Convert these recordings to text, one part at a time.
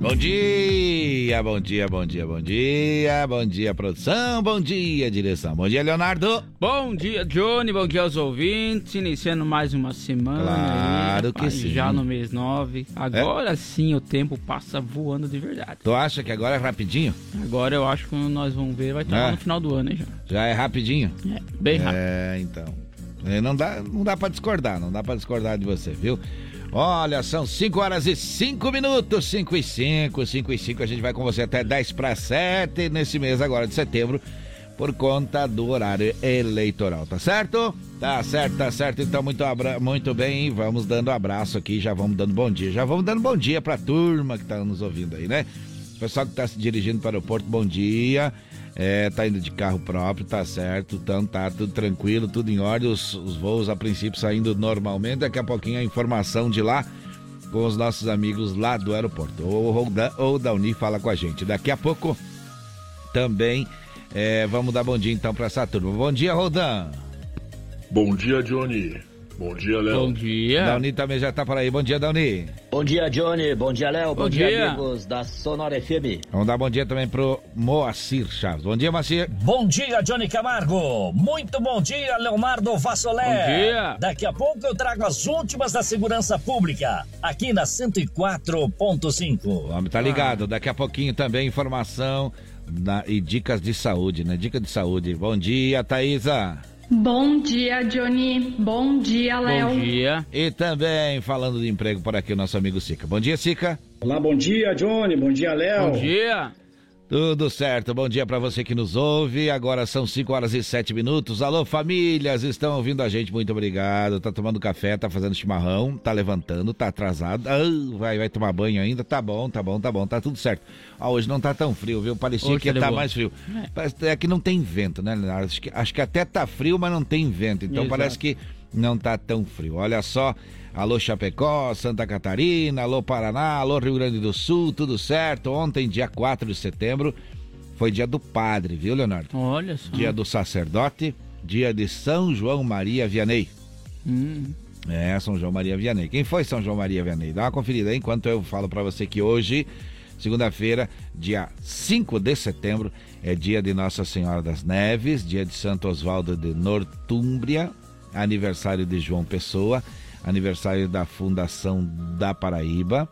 Bom dia, bom dia, bom dia, bom dia, bom dia, produção, bom dia, direção. Bom dia, Leonardo. Bom dia, Johnny, bom dia aos ouvintes. Iniciando mais uma semana. Claro aí, que sim. Já no mês 9. Agora sim o tempo passa voando de verdade. Tu acha que agora é rapidinho? Agora eu acho que nós vamos ver, vai estar É. lá no final do ano, hein, já. Já é rapidinho? É, bem rápido. É, então. É, não dá, não dá para discordar, não dá para discordar de você, viu? Olha, são 5 horas e 5 minutos, 5 e 5, 5 e 5. A gente vai com você até 10 para 7 nesse mês agora de setembro, por conta do horário eleitoral, tá certo? Tá certo, tá certo. Então, muito, abra... muito bem, vamos dando abraço aqui, já vamos dando bom dia. Já vamos dando bom dia pra turma que tá nos ouvindo aí, né? Pessoal que tá se dirigindo para o aeroporto, bom dia. É, tá indo de carro próprio, tá certo. Então tá tudo tranquilo, tudo em ordem. Os, os voos a princípio saindo normalmente. Daqui a pouquinho a informação de lá com os nossos amigos lá do aeroporto. Ou, ou, da, ou da Uni fala com a gente. Daqui a pouco também é, vamos dar bom dia então para essa turma. Bom dia, Rodan. Bom dia, Johnny. Bom dia, Léo. Bom dia. Dauni também já tá por aí. Bom dia, Dauni. Bom dia, Johnny. Bom dia, Léo. Bom, Bom dia, dia. amigos da Sonora FM. Vamos dar bom dia também pro Moacir Chaves. Bom dia, Moacir. Bom dia, Johnny Camargo. Muito bom dia, Leonardo Vassolé. Bom dia. Daqui a pouco eu trago as últimas da segurança pública, aqui na 104.5. O homem tá ligado. Daqui a pouquinho também informação na- e dicas de saúde, né? Dica de saúde. Bom dia, Thaisa. Bom dia, Johnny. Bom dia, Léo. Bom dia. E também falando de emprego por aqui, o nosso amigo Sica. Bom dia, Sica. Olá, bom dia, Johnny. Bom dia, Léo. Bom dia. Tudo certo, bom dia pra você que nos ouve. Agora são 5 horas e 7 minutos. Alô, famílias, estão ouvindo a gente, muito obrigado. Tá tomando café, tá fazendo chimarrão, tá levantando, tá atrasado. Ah, vai, vai tomar banho ainda? Tá bom, tá bom, tá bom, tá tudo certo. Ah, hoje não tá tão frio, viu? Parecia Hoje que ia tá de tá mais frio. Parece- É que não tem vento, né, Leonardo? Acho que, acho que até tá frio, mas não tem vento. Então Exato. parece que não tá tão frio. Olha só, alô Chapecó, Santa Catarina, alô Paraná, alô Rio Grande do Sul, tudo certo? Ontem, dia 4 de setembro, foi dia do padre, viu, Leonardo? Olha só. Dia do sacerdote, dia de São João Maria Vianney. Hum, É, São João Maria Vianney. Quem foi São João Maria Vianney? Dá uma conferida aí enquanto eu falo pra você que hoje, segunda-feira, dia 5 de setembro, é dia de Nossa Senhora das Neves, dia de Santo Oswaldo de Nortúmbria, aniversário de João Pessoa, aniversário da Fundação da Paraíba,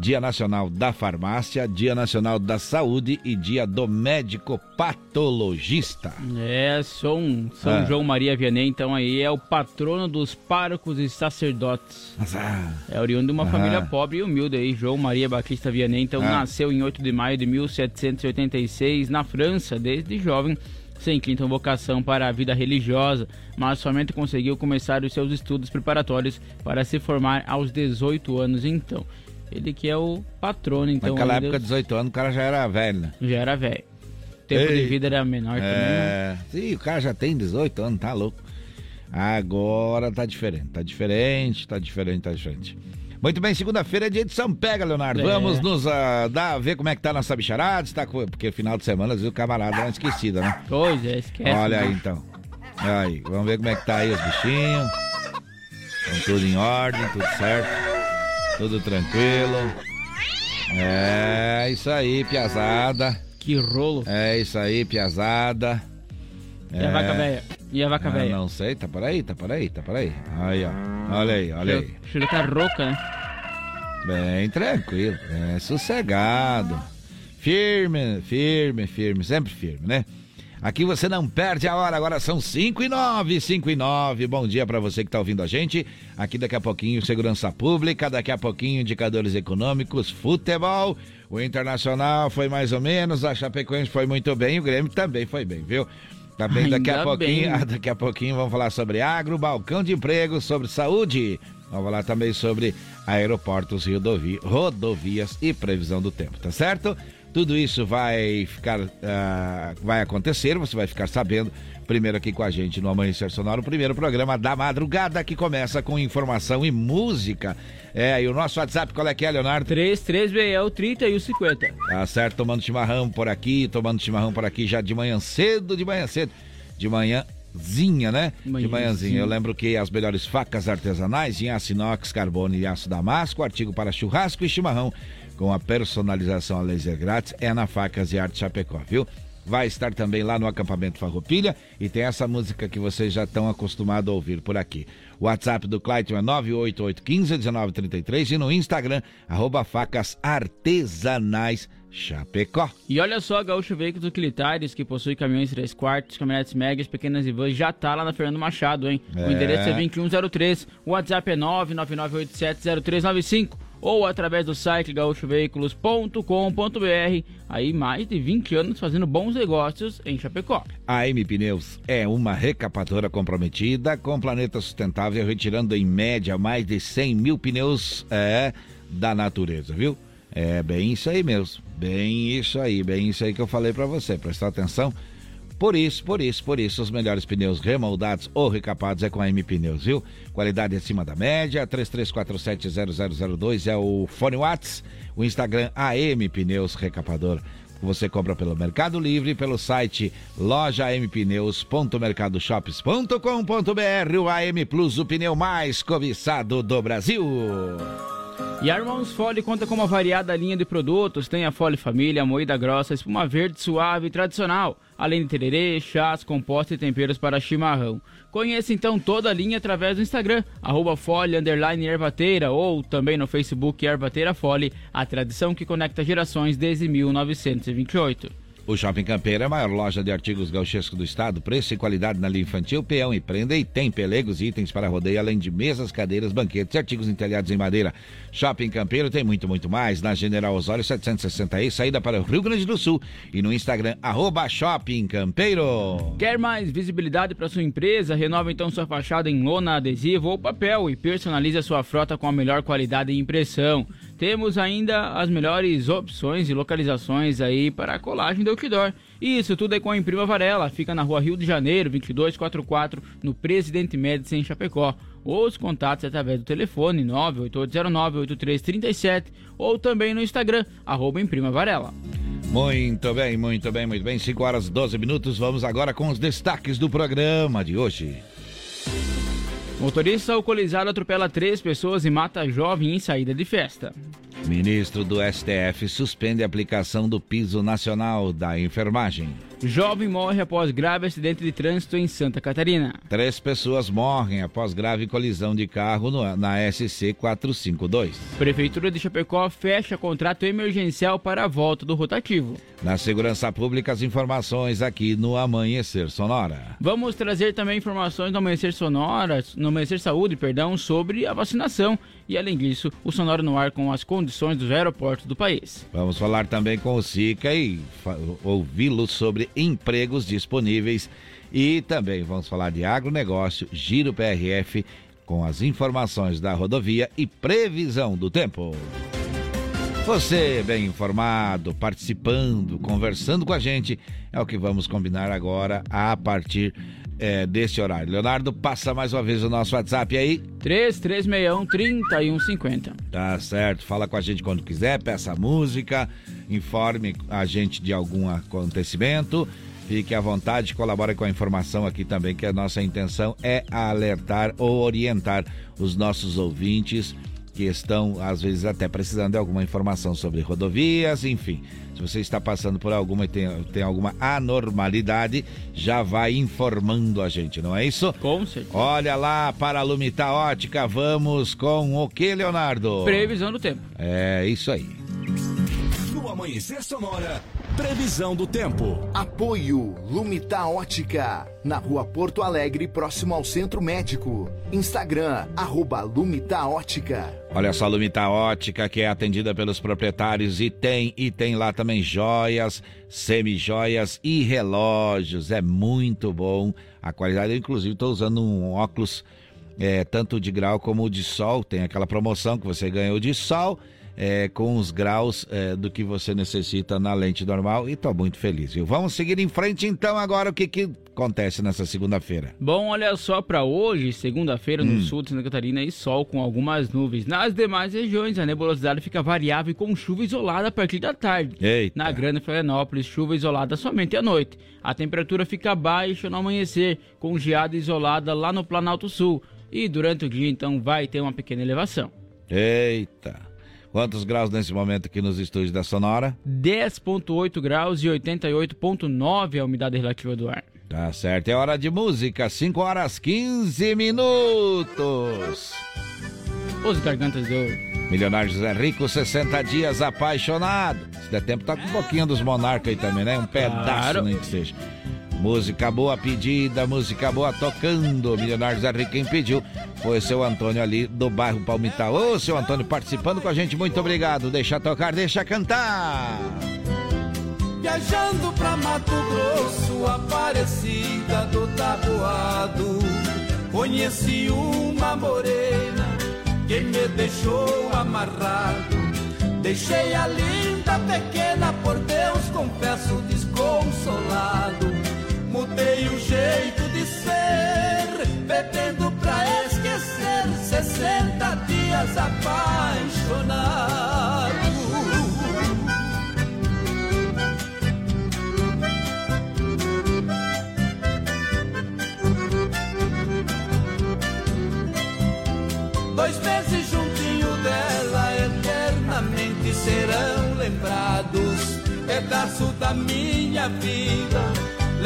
Dia Nacional da Farmácia, Dia Nacional da Saúde e Dia do Médico Patologista. é, um São Ah. João Maria Vianney, então aí é o patrono dos párocos e sacerdotes. Ah, É oriundo de uma Aham. família pobre e humilde aí, João Maria Batista Vianney, então Ah. nasceu em 8 de maio de 1786 na França, desde jovem, sem quinta vocação para a vida religiosa, mas somente conseguiu começar os seus estudos preparatórios para se formar aos 18 anos então. Ele que é o patrono, então. Naquela época, Deus- 18 anos, o cara já era velho, né? Já era velho. O tempo Ei. de vida era menor também. né? É, sim, o cara já tem 18 anos, tá louco. Agora tá diferente, tá diferente, tá diferente, tá diferente. Muito bem, segunda-feira é dia de São Pega, Leonardo. É. Vamos nos ah, dar, ver como é que tá a nossa bicharada, tá com- porque final de semana, às vezes o camarada dá uma esquecida, né? Pois é, esquece. Olha né? aí então. Aí, vamos ver como é que tá aí os bichinhos. Estão tudo em ordem, tudo certo. Tudo tranquilo. É isso aí, piazada. Que rolo. É isso aí, piazada. E a vaca velha? E a vaca Ah, velha? não sei, tá por aí, tá por aí, tá por aí. Aí, ó. Olha aí, olha aí. Tá rouca, né? Bem tranquilo, é sossegado. Firme, firme, firme, sempre firme, né? Aqui você não perde a hora, agora são 5 e 9, 5 e 9. Bom dia pra você que tá ouvindo a gente. Aqui daqui a pouquinho, segurança pública, daqui a pouquinho, indicadores econômicos, futebol. O Internacional foi mais ou menos, a Chapecoense foi muito bem, o Grêmio também foi bem, viu? Também daqui a Ainda pouquinho, bem. daqui a pouquinho vamos falar sobre agro, balcão de emprego, sobre saúde. Vamos falar também sobre aeroportos, rodovi- rodovias e previsão do tempo, tá certo? Tudo isso vai ficar, uh, vai acontecer, você vai ficar sabendo primeiro aqui com a gente no Amanhecer Sonoro, o primeiro programa da madrugada que começa com informação e música. É, e o nosso WhatsApp, qual é que é, Leonardo? 3361 30 e o 50. Tá certo, tomando chimarrão por aqui, tomando chimarrão por aqui já de manhã cedo, de manhã cedo, de manhã Zinha, né? De manhãzinha. Eu lembro que as melhores facas artesanais em aço inox, carbono e aço damasco, artigo para churrasco e chimarrão, com a personalização a laser grátis, é na Facas e Arte Chapecó, viu? Vai estar também lá no acampamento Farroupilha e tem essa música que vocês já estão acostumados a ouvir por aqui. O WhatsApp do Clayton é 988151933 e no Instagram, arroba facas artesanais Chapecó. E olha só, Gaúcho Veículos Utilitários, que possui caminhões 3 quartos, caminhonetes médias, pequenas e vans, já tá lá na Fernando Machado, hein? É. O endereço é 2103, o WhatsApp é 999870395 ou através do site gaúchoveículos.com.br. Aí mais de 20 anos fazendo bons negócios em Chapecó. A M Pneus é uma recapadora comprometida com o planeta sustentável, retirando em média mais de 100 mil pneus é, da natureza, viu? É bem isso aí mesmo, bem isso aí, bem isso aí que eu falei para você, prestar atenção. Por isso, por isso, por isso, os melhores pneus remoldados ou recapados é com a M Pneus, viu? Qualidade acima da média, 33470002 é o fone Whats, o Instagram AM Pneus Recapador. Você compra pelo Mercado Livre, pelo site lojampneus.mercadoshops.com.br, o AM Plus, o pneu mais cobiçado do Brasil. E a Irmãos Fole conta com uma variada linha de produtos. Tem a Fole Família, moída grossa, espuma verde suave e tradicional. Além de tererê, chás, compostos e temperos para chimarrão. Conheça então toda a linha através do Instagram, arroba Fole, ou também no Facebook Ervateira Fole, a tradição que conecta gerações desde 1928. O Shopping Campeiro é a maior loja de artigos gauchescos do estado, preço e qualidade na linha infantil, peão e prenda e tem pelegos e itens para rodeio, além de mesas, cadeiras, banquetes e artigos entalhados em madeira. Shopping Campeiro tem muito, muito mais na General Osório 760 saída para o Rio Grande do Sul e no Instagram, arroba Shopping Campeiro. Quer mais visibilidade para sua empresa? Renova então sua fachada em lona, adesivo ou papel e personalize a sua frota com a melhor qualidade de impressão. Temos ainda as melhores opções e localizações aí para a colagem do outdoor. Isso tudo é com a Imprima Varela, fica na rua Rio de Janeiro, 2244, no Presidente Médici, em Chapecó. Os contatos através do telefone 98809-8337 ou também no Instagram, arroba Imprima Varela. Muito bem, muito bem, muito bem. 5 horas e 12 minutos. Vamos agora com os destaques do programa de hoje. Motorista alcoolizado atropela três pessoas e mata jovem em saída de festa. Ministro do STF suspende a aplicação do piso nacional da enfermagem. Jovem morre após grave acidente de trânsito em Santa Catarina. Três pessoas morrem após grave colisão de carro no, na SC 452. Prefeitura de Chapecó fecha contrato emergencial para a volta do rotativo. Na segurança pública, as informações aqui no Amanhecer Sonora. Vamos trazer também informações no Amanhecer Sonora, no Amanhecer Saúde, perdão, sobre a vacinação e, além disso, o Sonora no ar com as condições dos aeroportos do país. Vamos falar também com o Sica e ouvi-lo sobre empregos disponíveis. E também vamos falar de agronegócio, Giro PRF, com as informações da rodovia e previsão do tempo. Você, bem informado, participando, conversando com a gente, é o que vamos combinar agora a partir é, desse horário. Leonardo, passa mais uma vez o nosso WhatsApp aí. 3361-3150. Tá certo, fala com a gente quando quiser, peça música, informe a gente de algum acontecimento. Fique à vontade, colabore com a informação aqui também, que a nossa intenção é alertar ou orientar os nossos ouvintes que estão, às vezes, até precisando de alguma informação sobre rodovias, enfim. Se você está passando por alguma e tem, tem alguma anormalidade, já vai informando a gente, não é isso? Com certeza. Olha lá, para a Lumita Ótica, vamos com o que, Leonardo? Previsão do tempo. É isso aí. No Amanhecer Sonora, Previsão do tempo. Apoio Lumita Ótica. Na rua Porto Alegre, próximo ao Centro Médico. Instagram, arroba Lumita Ótica. Olha só, Lumita Ótica, que é atendida pelos proprietários e tem, e tem lá também joias, semi-joias e relógios. É muito bom. A qualidade, eu, inclusive, estou usando um óculos é, tanto de grau como de sol. Tem aquela promoção que você ganhou de sol é, com os graus é, do que você necessita na lente normal e tô muito feliz, viu? Vamos seguir em frente então agora o que que acontece nessa segunda-feira? Bom, olha só para hoje, segunda-feira, no Hum. sul de Santa Catarina e sol com algumas nuvens. Nas demais regiões, a nebulosidade fica variável com chuva isolada a partir da tarde. Eita. Na Grande Florianópolis, chuva isolada somente à noite. A temperatura fica baixa no amanhecer, com geada isolada lá no Planalto Sul. E durante o dia, então, vai ter uma pequena elevação. Eita. Quantos graus nesse momento aqui nos estúdios da Sonora? 10,8 graus e 88,9 a umidade relativa do ar. Tá certo, é hora de música, 5 horas 15 minutos. Os gargantas de ouro. Milionário José Rico, 60 dias apaixonado. Se der tempo, tá com um pouquinho dos monarcas aí também, né? Um pedaço, Claro. nem que seja. Música boa pedida, música boa tocando. Milionário José Rico, quem pediu foi o seu Antônio ali do bairro Palmital. Ô, seu Antônio, participando com a gente, muito obrigado. Deixa tocar, deixa cantar. Viajando pra Mato Grosso, Aparecida do Taboado, conheci uma morena que me deixou amarrado. Deixei a linda pequena, por Deus confesso desconsolado. Mudei o jeito de ser, bebendo pra esquecer. 60 dias apaixonado. Dois meses juntinho dela eternamente serão lembrados. Pedaço da minha vida,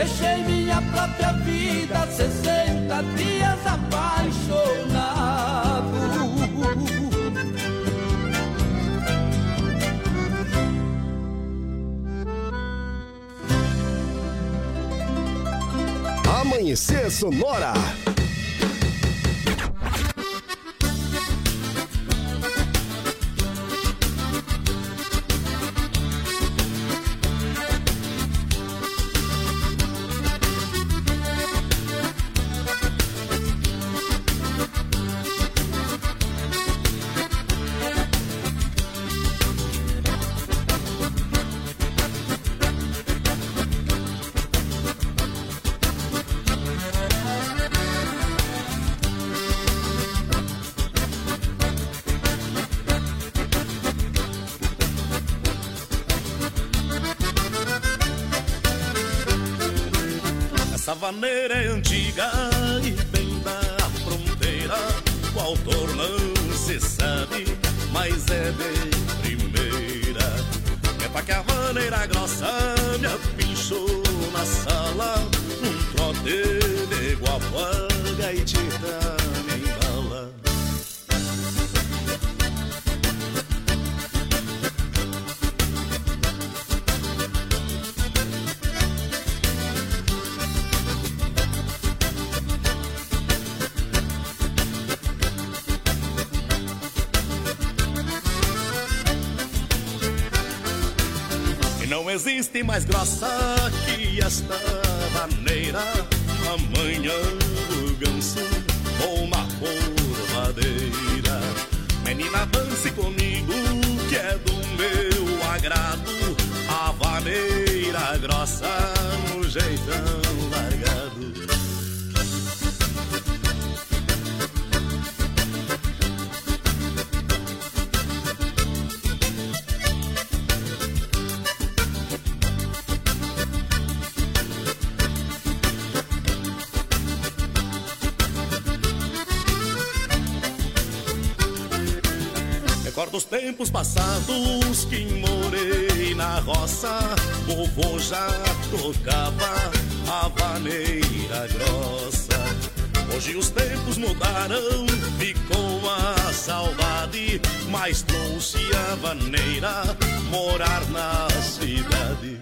deixei minha própria vida, 60 dias apaixonado. Amanhecer Sonora. Essa vaneira é antiga e bem da fronteira. O autor não se sabe, mas é de primeira. É pra que a maneira grossa me apinchou na sala. Um trote de guapaga e tita existe mais grossa que esta maneira. Amanhã o ganso ou uma formadeira. Menina, dance comigo, que é do meu agrado. A vaneira grossa no jeitão tempos passados que morei na roça, vovô já tocava a vaneira grossa. Hoje os tempos mudaram, ficou a saudade, mas trouxe a vaneira morar na cidade.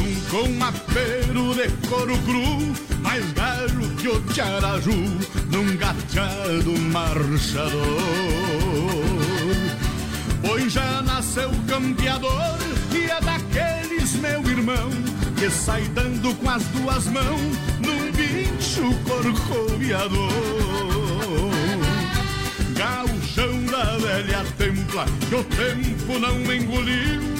Betão com apero de couro cru, mais galo que o tiaraju num gateado marchador. Pois já nasceu campeador e é daqueles, meu irmão, que sai dando com as duas mãos num bicho corcoviador. Gauchão da velha templa que o tempo não engoliu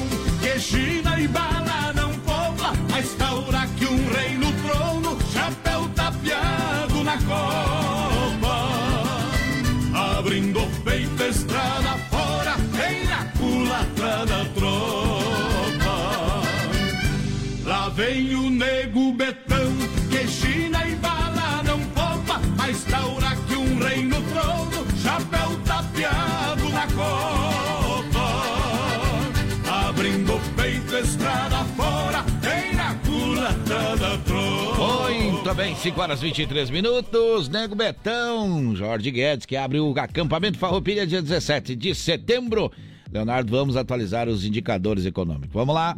China e bala não poupa A estaura que um rei no trono Chapéu tapeado na copa. Abrindo peito estrada fora Vem na culatra da tropa. Lá vem o Muito bem, 5 horas e 23 minutos. Nego Betão, Jorge Guedes, que abre o acampamento Farroupilha dia 17 de setembro. Leonardo, vamos atualizar os indicadores econômicos. Vamos lá.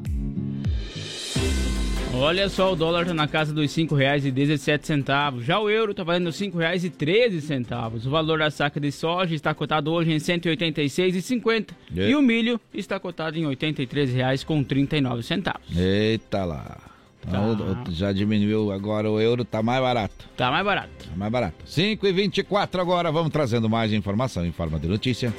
Olha só, o dólar tá na casa dos R$ 5,17. Já o euro tá valendo R$ 5,13. O valor da saca de soja está cotado hoje em R$ 186,50. E? E o milho está cotado em R$ 83,39. Eita lá. Então, Tá. Já diminuiu agora o euro, tá mais barato. Tá mais barato. Tá mais barato. 5 e 24 agora, vamos trazendo mais informação em forma de notícia.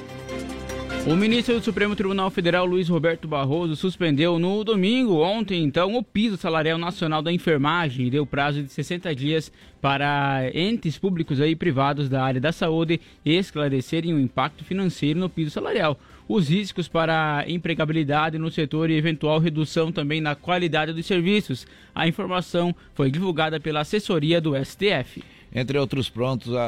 O ministro do Supremo Tribunal Federal, Luiz Roberto Barroso, suspendeu no domingo, ontem, então, o piso salarial nacional da enfermagem e deu prazo de 60 dias para entes públicos e privados da área da saúde esclarecerem o impacto financeiro no piso salarial, os riscos para a empregabilidade no setor e eventual redução também na qualidade dos serviços. A informação foi divulgada pela assessoria do STF. Entre outros,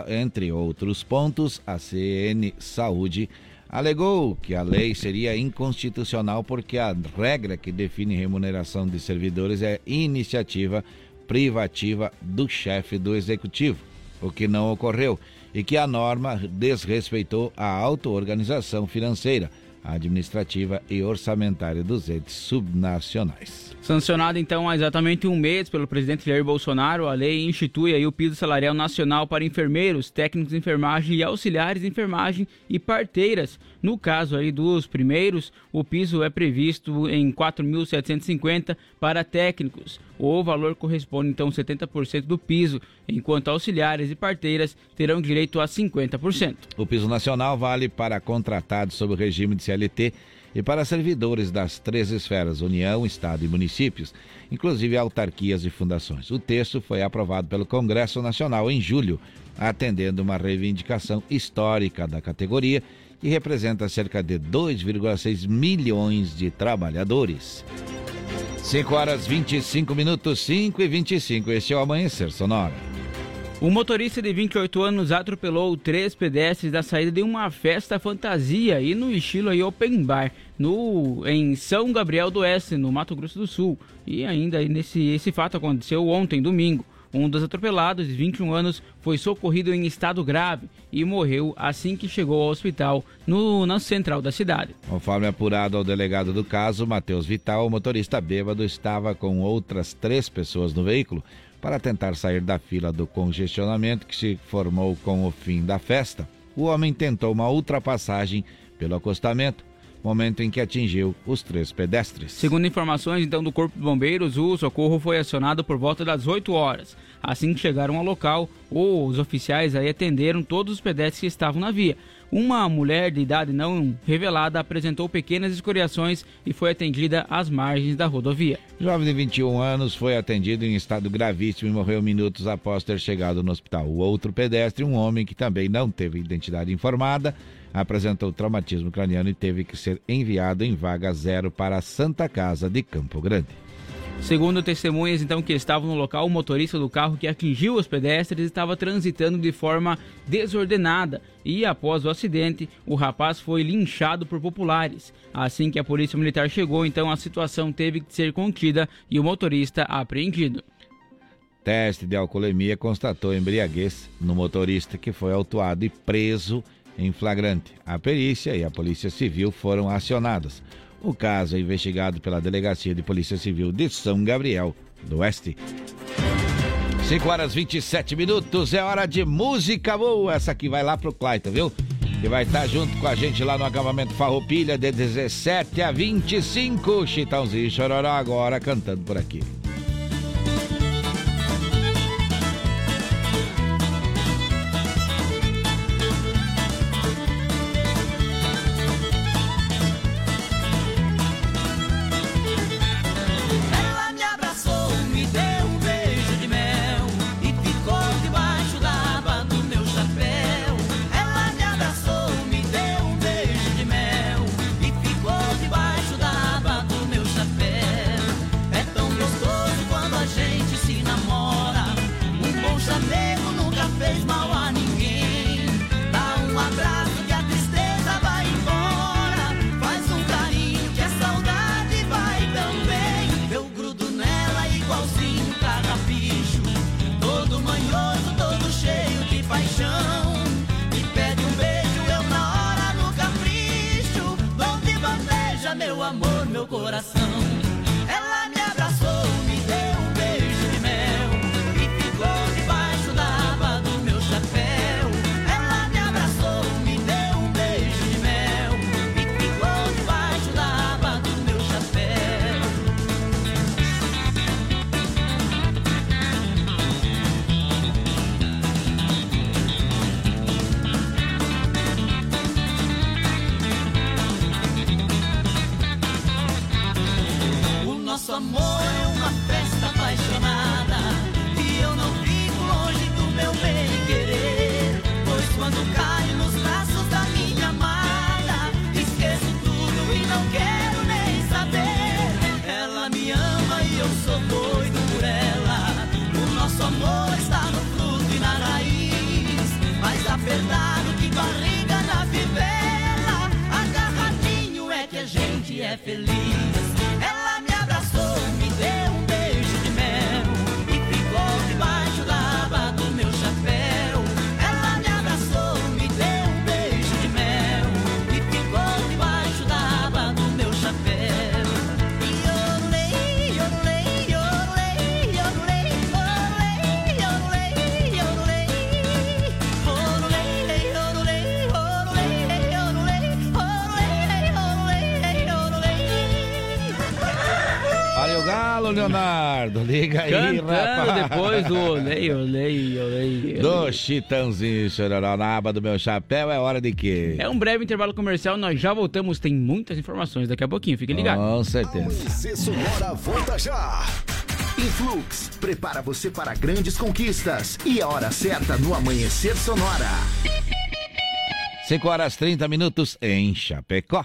entre outros pontos, a CN Saúde alegou que a lei seria inconstitucional porque a regra que define remuneração de servidores é iniciativa privativa do chefe do executivo, o que não ocorreu, e que a norma desrespeitou a auto-organização financeira, administrativa e orçamentária dos entes subnacionais. Sancionada então há exatamente um mês pelo presidente Jair Bolsonaro, a lei institui aí o piso salarial nacional para enfermeiros, técnicos de enfermagem e auxiliares de enfermagem e parteiras. No caso aí dos primeiros, o piso é previsto em 4.750 para técnicos. O valor corresponde então a 70% do piso, enquanto auxiliares e parteiras terão direito a 50%. O piso nacional vale para contratados sob o regime de CLT e para servidores das três esferas, União, Estado e municípios, inclusive autarquias e fundações. O texto foi aprovado pelo Congresso Nacional em julho, atendendo uma reivindicação histórica da categoria, que representa cerca de 2,6 milhões de trabalhadores. 5 horas 25 minutos, 5 e 25. Este é o Amanhecer Sonora. Um motorista de 28 anos atropelou três pedestres da saída de uma festa fantasia e no estilo aí open bar no em São Gabriel do Oeste, no Mato Grosso do Sul. E ainda nesse esse fato aconteceu ontem, domingo. Um dos atropelados, de 21 anos, foi socorrido em estado grave e morreu assim que chegou ao hospital no, na central da cidade. Conforme apurado ao delegado do caso, Matheus Vital, o motorista bêbado estava com outras três pessoas no veículo para tentar sair da fila do congestionamento que se formou com o fim da festa. O homem tentou uma ultrapassagem pelo acostamento, momento em que atingiu os três pedestres. Segundo informações então do Corpo de Bombeiros, o socorro foi acionado por volta das 8 horas. Assim que chegaram ao local, os oficiais aí atenderam todos os pedestres que estavam na via. Uma mulher de idade não revelada apresentou pequenas escoriações e foi atendida às margens da rodovia. Jovem de 21 anos foi atendido em estado gravíssimo e morreu minutos após ter chegado no hospital. O outro pedestre, um homem que também não teve identidade informada, apresentou traumatismo craniano e teve que ser enviado em vaga zero para a Santa Casa de Campo Grande. Segundo testemunhas então que estavam no local, o motorista do carro que atingiu os pedestres estava transitando de forma desordenada e após o acidente, o rapaz foi linchado por populares. Assim que a polícia militar chegou, então a situação teve que ser contida e o motorista apreendido. Teste de alcoolemia constatou embriaguez no motorista que foi autuado e preso em flagrante. A perícia e a Polícia Civil foram acionadas. O caso é investigado pela Delegacia de Polícia Civil de São Gabriel do Oeste. 5 horas 27 minutos, é hora de música boa. Essa aqui vai lá pro Clayton, viu? Que vai estar junto com a gente lá no acampamento Farroupilha de 17 a 25. Chitãozinho e Chororó agora cantando por aqui. Chitãozinho, chororó, na aba do meu chapéu, é hora de quê? É um breve intervalo comercial, nós já voltamos, tem muitas informações daqui a pouquinho, fique ligado. Com certeza. Amanhecer Sonora volta já. Influx prepara você para grandes conquistas e a hora certa no Amanhecer Sonora. 5 horas 30 minutos em Chapecó.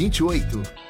1928.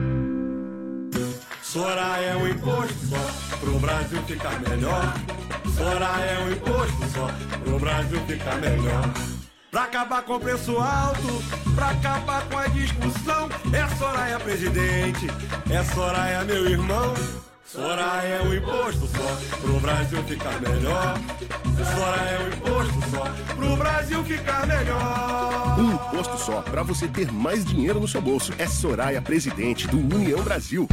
Soraya é um imposto só, pro Brasil ficar melhor. Soraya é um imposto só, pro Brasil ficar melhor. Pra acabar com o preço alto, pra acabar com a discussão. É Soraya presidente, é Soraya meu irmão. Soraya é um imposto só, pro Brasil ficar melhor. Soraya é um imposto só, pro Brasil ficar melhor. Um imposto só para você ter mais dinheiro no seu bolso. É Soraya, presidente do União Brasil.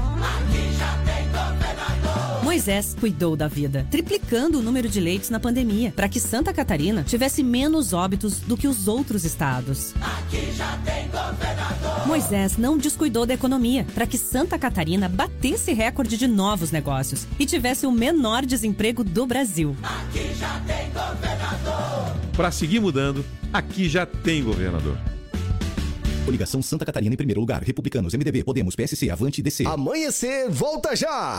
Moisés cuidou da vida, triplicando o número de leitos na pandemia, para que Santa Catarina tivesse menos óbitos do que os outros estados. Aqui já tem governador. Moisés não descuidou da economia, para que Santa Catarina batesse recorde de novos negócios e tivesse o menor desemprego do Brasil. Aqui já tem governador. Para seguir mudando, aqui já tem governador. Coligação Santa Catarina em primeiro lugar. Republicanos, MDB, Podemos, PSC, Avante e DC. Amanhecer, volta já!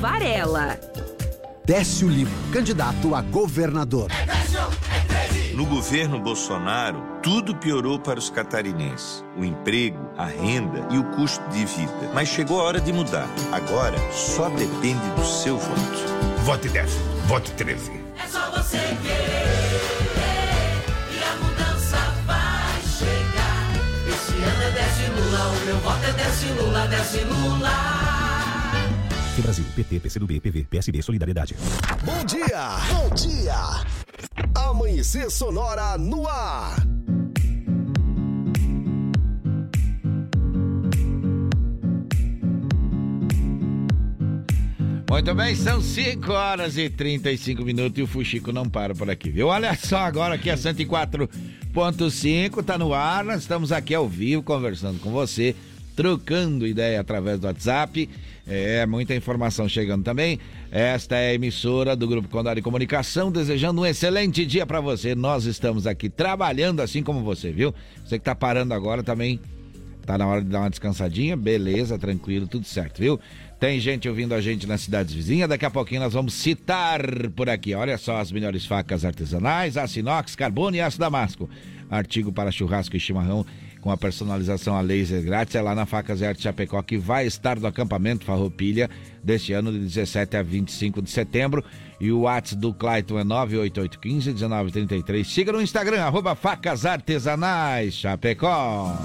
Varela. Décio Lima, candidato a governador. No governo Bolsonaro, tudo piorou para os catarinenses: o emprego, a renda e o custo de vida. Mas chegou a hora de mudar. Agora só depende do seu voto. Vote 10, vote 13. É só você querer e a mudança vai chegar. Esse ano é desce Lula, o meu voto é desce Lula, desce Lula. Que Brasil, PT, PCdoB, PV, PSB, Solidariedade. Bom dia! Bom dia! Amanhecer Sonora no ar! Muito bem, são 5 horas e 35 minutos e o Fuxico não para por aqui, viu? Olha só, agora aqui a 104.5 tá no ar, nós estamos aqui ao vivo conversando com você, trocando ideia através do WhatsApp. É, muita informação chegando também. Esta é a emissora do Grupo Condado de Comunicação, desejando um excelente dia para você. Nós estamos aqui trabalhando assim como você, viu? Você que tá parando agora também, tá na hora de dar uma descansadinha, beleza, tranquilo, tudo certo, viu? Tem gente ouvindo a gente nas cidades vizinhas, daqui a pouquinho nós vamos citar por aqui. Olha só as melhores facas artesanais, aço inox, carbono e aço damasco. Artigo para churrasco e chimarrão com a personalização a laser grátis é lá na Facas e Arte Chapecó, que vai estar no acampamento Farroupilha deste ano de 17 a 25 de setembro. E o WhatsApp do Clayton é 98815-1933. Siga no Instagram, arroba Facas Artesanais Chapecó.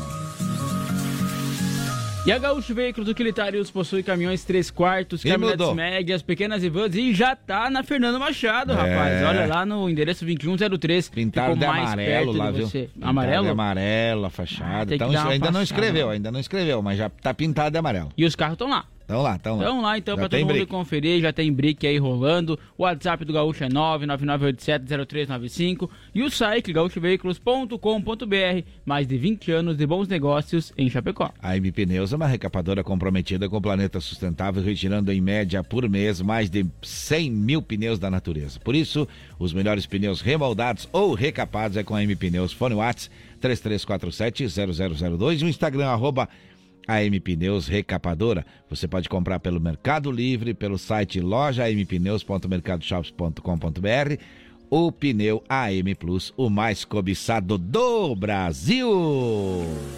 E a Gaúcho Veículos Utilitários possui caminhões 3 quartos, E caminhonetes mudou. médias, pequenas e vans e já tá na Fernando Machado, É. rapaz. Olha lá no endereço 2103. Pintaram ficou de mais amarelo perto lá, de viu? você. Pintaram Amarelo? de amarelo, a fachada. Ah, Então, ainda não passada. escreveu, ainda não escreveu, mas já tá pintado de amarelo. E os carros estão lá. Estão lá, estão lá. Então lá, então, tem todo mundo brick. conferir, já tem brick aí rolando. O WhatsApp do Gaúcho é 999870395 e o site gaúchoveículos.com.br. Mais de 20 anos de bons negócios em Chapecó. A M Pneus é uma recapadora comprometida com o planeta sustentável, retirando em média por mês mais de 100 mil pneus da natureza. Por isso, os melhores pneus remoldados ou recapados é com a M Pneus. Fone Whats 3347-0002 e o Instagram arroba AM Pneus Recapadora. Você pode comprar pelo Mercado Livre, pelo site loja.mpneus.mercadoshops.com.br. O pneu AM Plus, o mais cobiçado do Brasil.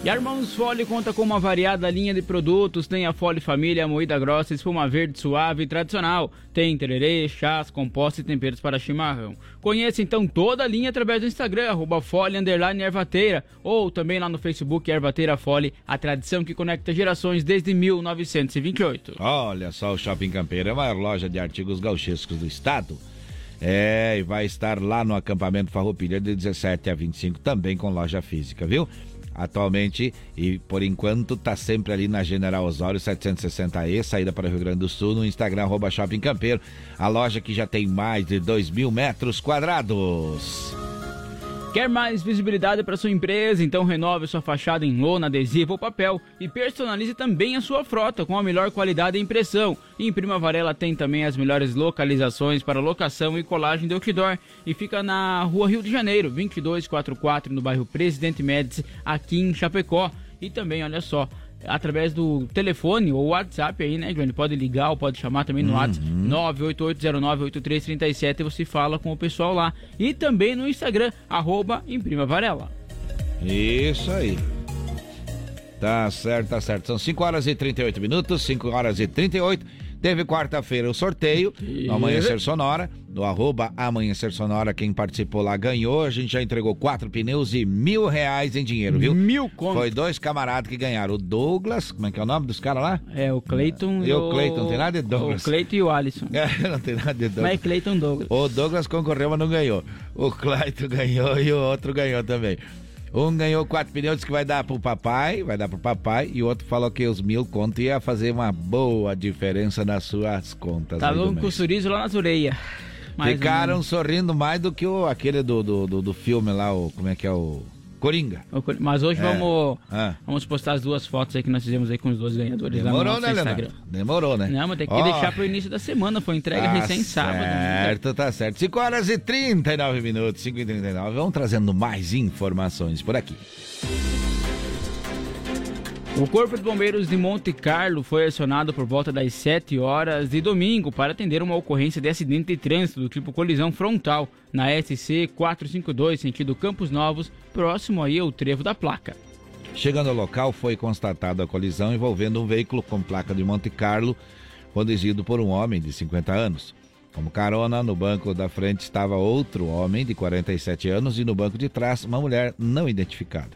E a Irmãos Fole conta com uma variada linha de produtos. Tem a Fole Família, moída grossa, espuma verde suave e tradicional. Tem tererê, chás, compostos e temperos para chimarrão. Conheça então toda a linha através do Instagram, arroba Fole Underline Ervateira. Ou também lá no Facebook Ervateira Fole, a tradição que conecta gerações desde 1928. Olha só, o Shopping Campeiro é a maior loja de artigos gauchescos do estado. É, e vai estar lá no acampamento Farroupilha de 17 a 25, também com loja física, viu? Atualmente e por enquanto tá sempre ali na General Osório 760E, saída para o Rio Grande do Sul, no Instagram arroba Shopping Campeiro, a loja que já tem mais de 2 mil metros quadrados. Quer mais visibilidade para sua empresa? Então renove sua fachada em lona, adesivo ou papel e personalize também a sua frota com a melhor qualidade e impressão. Em Prima Varela tem também as melhores localizações para locação e colagem de outdoor e fica na Rua Rio de Janeiro, 2244, no bairro Presidente Médici, aqui em Chapecó. E também, olha só, através do telefone ou WhatsApp aí, né, Johnny? Pode ligar ou pode chamar também no Uhum. WhatsApp 988098337 e você fala com o pessoal lá. E também no Instagram, arroba Imprima Varela. Isso aí. Tá certo, tá certo. São 5 horas e 38 minutos, 5 horas e 38. Teve quarta-feira o sorteio no Amanhecer Sonora, do arroba Amanhecer Sonora. Quem participou lá ganhou. A gente já entregou quatro pneus e mil reais em dinheiro, viu? Mil conto. Foi dois camaradas que ganharam. O Douglas, como é que é o nome dos caras lá? É, o Cleiton E o Cleiton, não tem nada de Douglas. O Cleiton e o Alisson. É, não tem nada de Douglas. Mas é Cleiton Douglas. O Douglas concorreu, mas não ganhou. O Clayton ganhou e o outro ganhou também. Um ganhou quatro pneus que vai dar pro papai, vai dar pro papai, e o outro falou que os mil contos ia fazer uma boa diferença nas suas contas. Tava do um com o sorriso lá nas orelhas. Mas, Ficaram sorrindo mais do que o, aquele do, do, do, do filme lá, o, como é que é o... Coringa. Mas hoje É. vamos, Ah. vamos postar as duas fotos aí que nós fizemos aí com os dois ganhadores lá no Demorou, né, Instagram. Leonardo? Demorou, né? Não, mas tem que Ó, deixar pro início da semana, foi entrega Tá recém sábado. né? Certo, tá certo. 5 horas e 39 minutos, 5 e 39. Vamos trazendo mais informações por aqui. O Corpo de Bombeiros de Monte Carlo foi acionado por volta das 7 horas de domingo para atender uma ocorrência de acidente de trânsito do tipo colisão frontal na SC 452, sentido Campos Novos, próximo aí ao trevo da placa. Chegando ao local, foi constatada a colisão envolvendo um veículo com placa de Monte Carlo, conduzido por um homem de 50 anos. Como carona, no banco da frente estava outro homem de 47 anos e no banco de trás, uma mulher não identificada.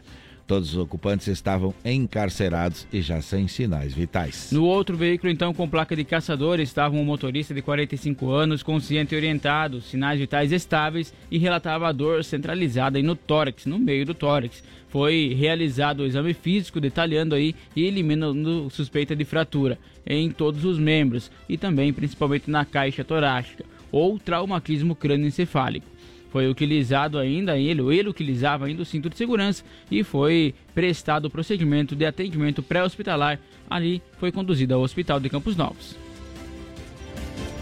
Todos os ocupantes estavam encarcerados e já sem sinais vitais. No outro veículo, então, com placa de caçador, estava um motorista de 45 anos, consciente e orientado, sinais vitais estáveis e relatava dor centralizada no tórax, no meio do tórax. Foi realizado o exame físico, detalhando aí e eliminando suspeita de fratura em todos os membros e também principalmente na caixa torácica ou traumatismo crânioencefálico. Foi utilizado ainda ele, ele utilizava ainda o cinto de segurança e foi prestado o procedimento de atendimento pré-hospitalar. Ali foi conduzido ao Hospital de Campos Novos.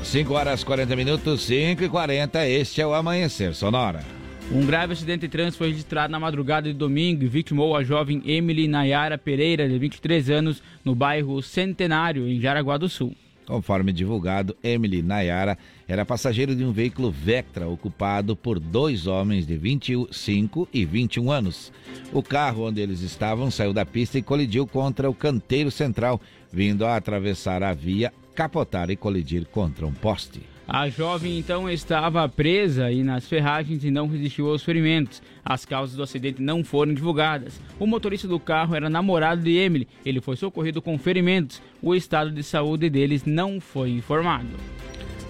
5 horas 40 minutos, 5 e 40. Este é o Amanhecer Sonora. Um grave acidente de trânsito foi registrado na madrugada de domingo e vitimou a jovem Emily Nayara Pereira, de 23 anos, no bairro Centenário, em Jaraguá do Sul. Conforme divulgado, Emily Nayara era passageiro de um veículo Vectra ocupado por dois homens de 25 e 21 anos. O carro onde eles estavam saiu da pista e colidiu contra o canteiro central, vindo a atravessar a via, capotar e colidir contra um poste. A jovem então estava presa e nas ferragens e não resistiu aos ferimentos. As causas do acidente não foram divulgadas. O motorista do carro era namorado de Emily. Ele foi socorrido com ferimentos. O estado de saúde deles não foi informado.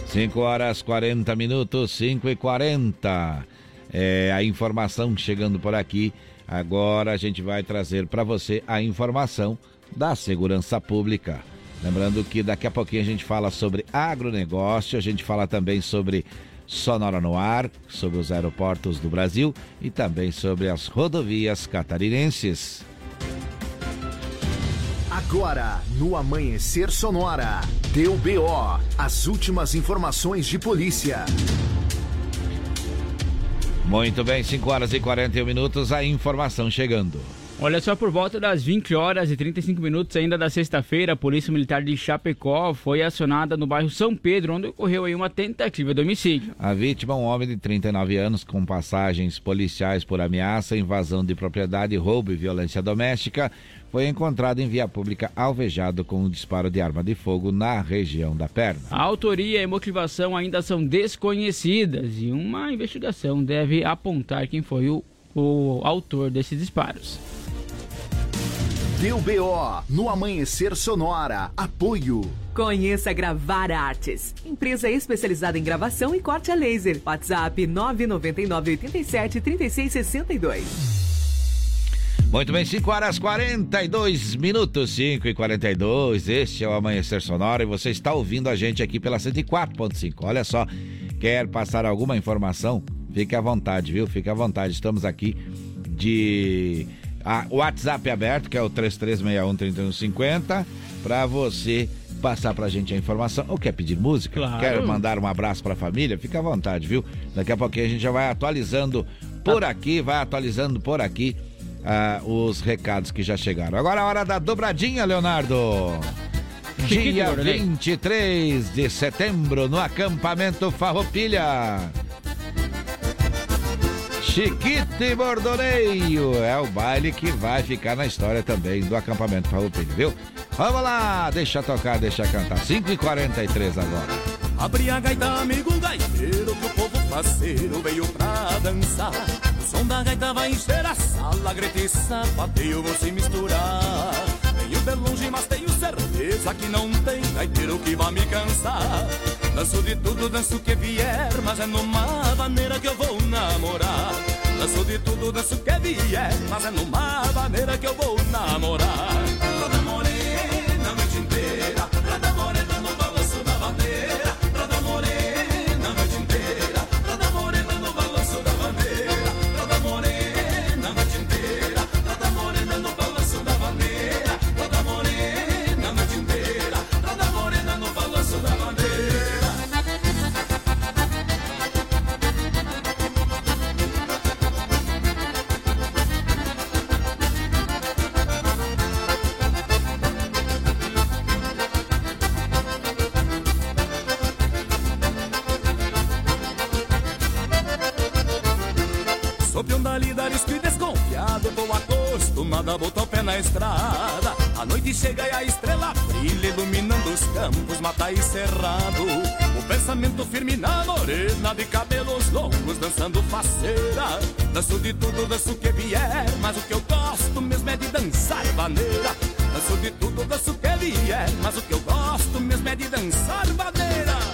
5 horas 40 minutos, 5 e 40. É a informação chegando por aqui. Agora a gente vai trazer para você a informação da segurança pública. Lembrando que daqui a pouquinho a gente fala sobre agronegócio, a gente fala também sobre Sonora no Ar, sobre os aeroportos do Brasil e também sobre as rodovias catarinenses. Agora, no Amanhecer Sonora, deu BO, as últimas informações de polícia. Muito bem, 5 horas e 41 minutos, a informação chegando. Olha só, por volta das 20 horas e 35 minutos ainda da sexta-feira, a Polícia Militar de Chapecó foi acionada no bairro São Pedro, onde ocorreu aí uma tentativa de homicídio. A vítima, um homem de 39 anos com passagens policiais por ameaça, invasão de propriedade, roubo e violência doméstica, foi encontrado em via pública alvejado com um disparo de arma de fogo na região da perna. A autoria e motivação ainda são desconhecidas e uma investigação deve apontar quem foi o, o autor desses disparos. Deu BO no Amanhecer Sonora. Apoio. Conheça Gravar Artes, empresa especializada em gravação e corte a laser. WhatsApp 999 87 36 62. Muito bem, 5 horas 42 minutos, 5 e 42. Este é o Amanhecer Sonora e você está ouvindo a gente aqui pela 104.5. Olha só, quer passar alguma informação? Fique à vontade, viu? Fique à vontade. Estamos aqui de o WhatsApp é aberto, que é o 33613150, para você passar pra gente a informação. Ou quer pedir música? Claro. Quer mandar um abraço pra família? Fica à vontade, viu? Daqui a pouquinho a gente já vai atualizando por aqui, vai atualizando por aqui ah, os recados que já chegaram. Agora é a hora da dobradinha, Leonardo. Dia 23 de setembro, no acampamento Farroupilha. Chiquito e Bordoneio é o baile que vai ficar na história também do acampamento Farroupilha, viu? Vamos lá, deixa tocar, deixa cantar. 5h43 agora. Abri a gaita, amigo gaiteiro, que o povo parceiro veio pra dançar. O som da gaita vai encher a sala, grita e sapateio se misturar. Venho de longe, mas tenho certeza que não tem gaiteiro que vai me cansar. Danço de tudo, danço que vier, mas é numa maneira que eu vou namorar. Danço de tudo, danço que vier, mas é numa maneira que eu vou namorar. Toda morena a noite inteira, acostumado a botar o pé na estrada. A noite chega e a estrela brilha Iluminando os campos, mata e cerrado. O pensamento firme na morena De cabelos longos, dançando faceira. Danço de tudo, danço o que vier Mas o que eu gosto mesmo é de dançar vaneira. Danço de tudo, danço o que vier Mas o que eu gosto mesmo é de dançar vaneira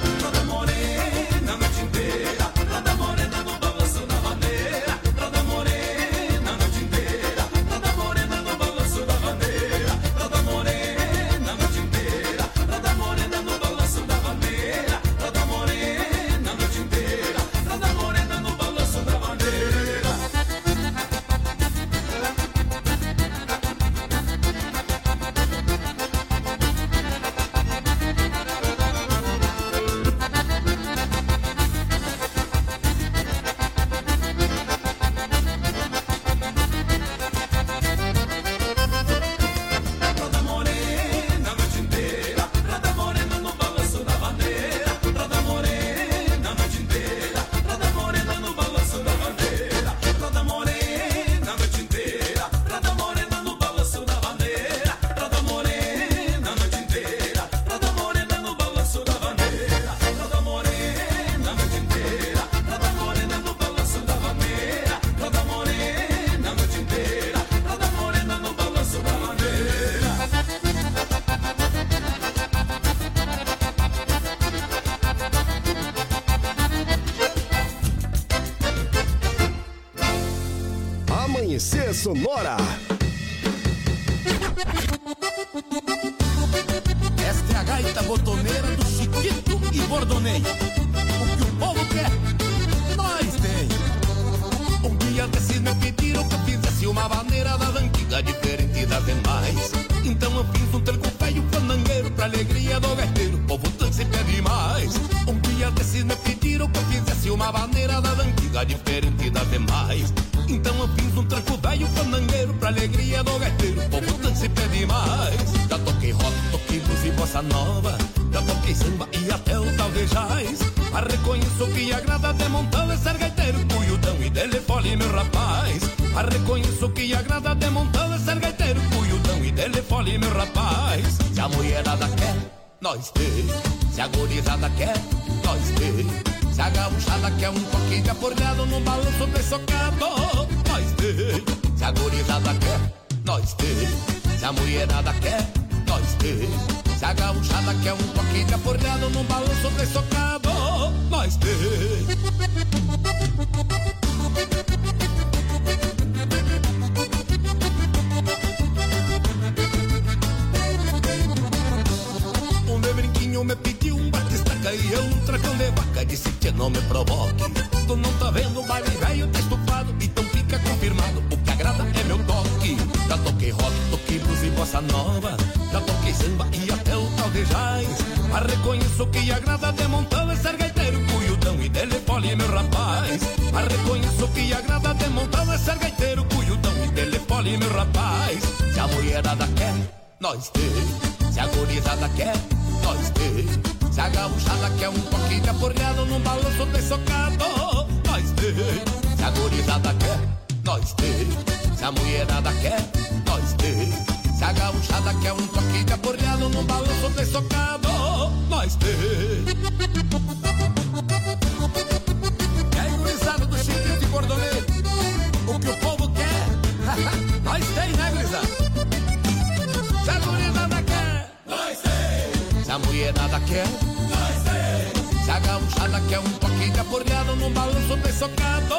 mulherada quer, nós. Se a gauchada quer um toque de aporreado num balanço de socado,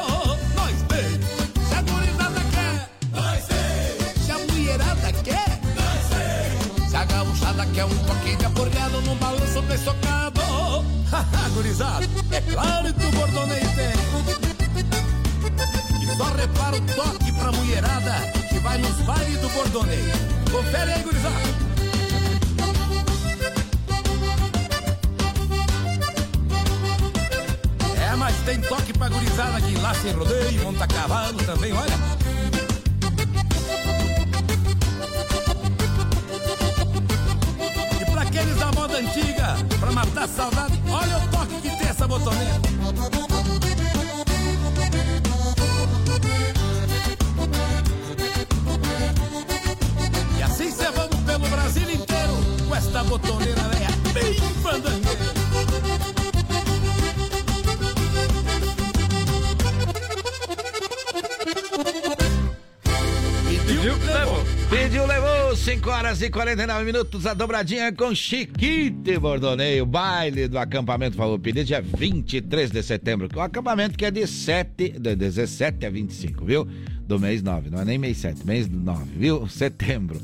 nós tem. Se a gurizada quer, nós tem. Se a mulherada quer, nós tem. Se a gauchada quer um toque de aporreado num balanço de socado, haha, gurizada, é claro que o bordoneio tem. E só repara o toque pra mulherada que vai nos bailes do bordoneio. Confere aí, gurizada. Mas tem toque pra gurizada que lá sem rodeio, monta cavalo também, olha. E pra aqueles da moda antiga, pra matar saudade, olha o toque que tem essa botoneira. E assim cê vamos pelo Brasil inteiro com esta botoneira velha bem fandangueira. 5 horas e 49 minutos. A dobradinha com Chiquite Bordoneio. Baile do acampamento Pedir, dia 23 de setembro. O acampamento que é de 7, de 17 a 25, viu? Do mês 9. Não é nem mês 7, mês 9, viu? Setembro.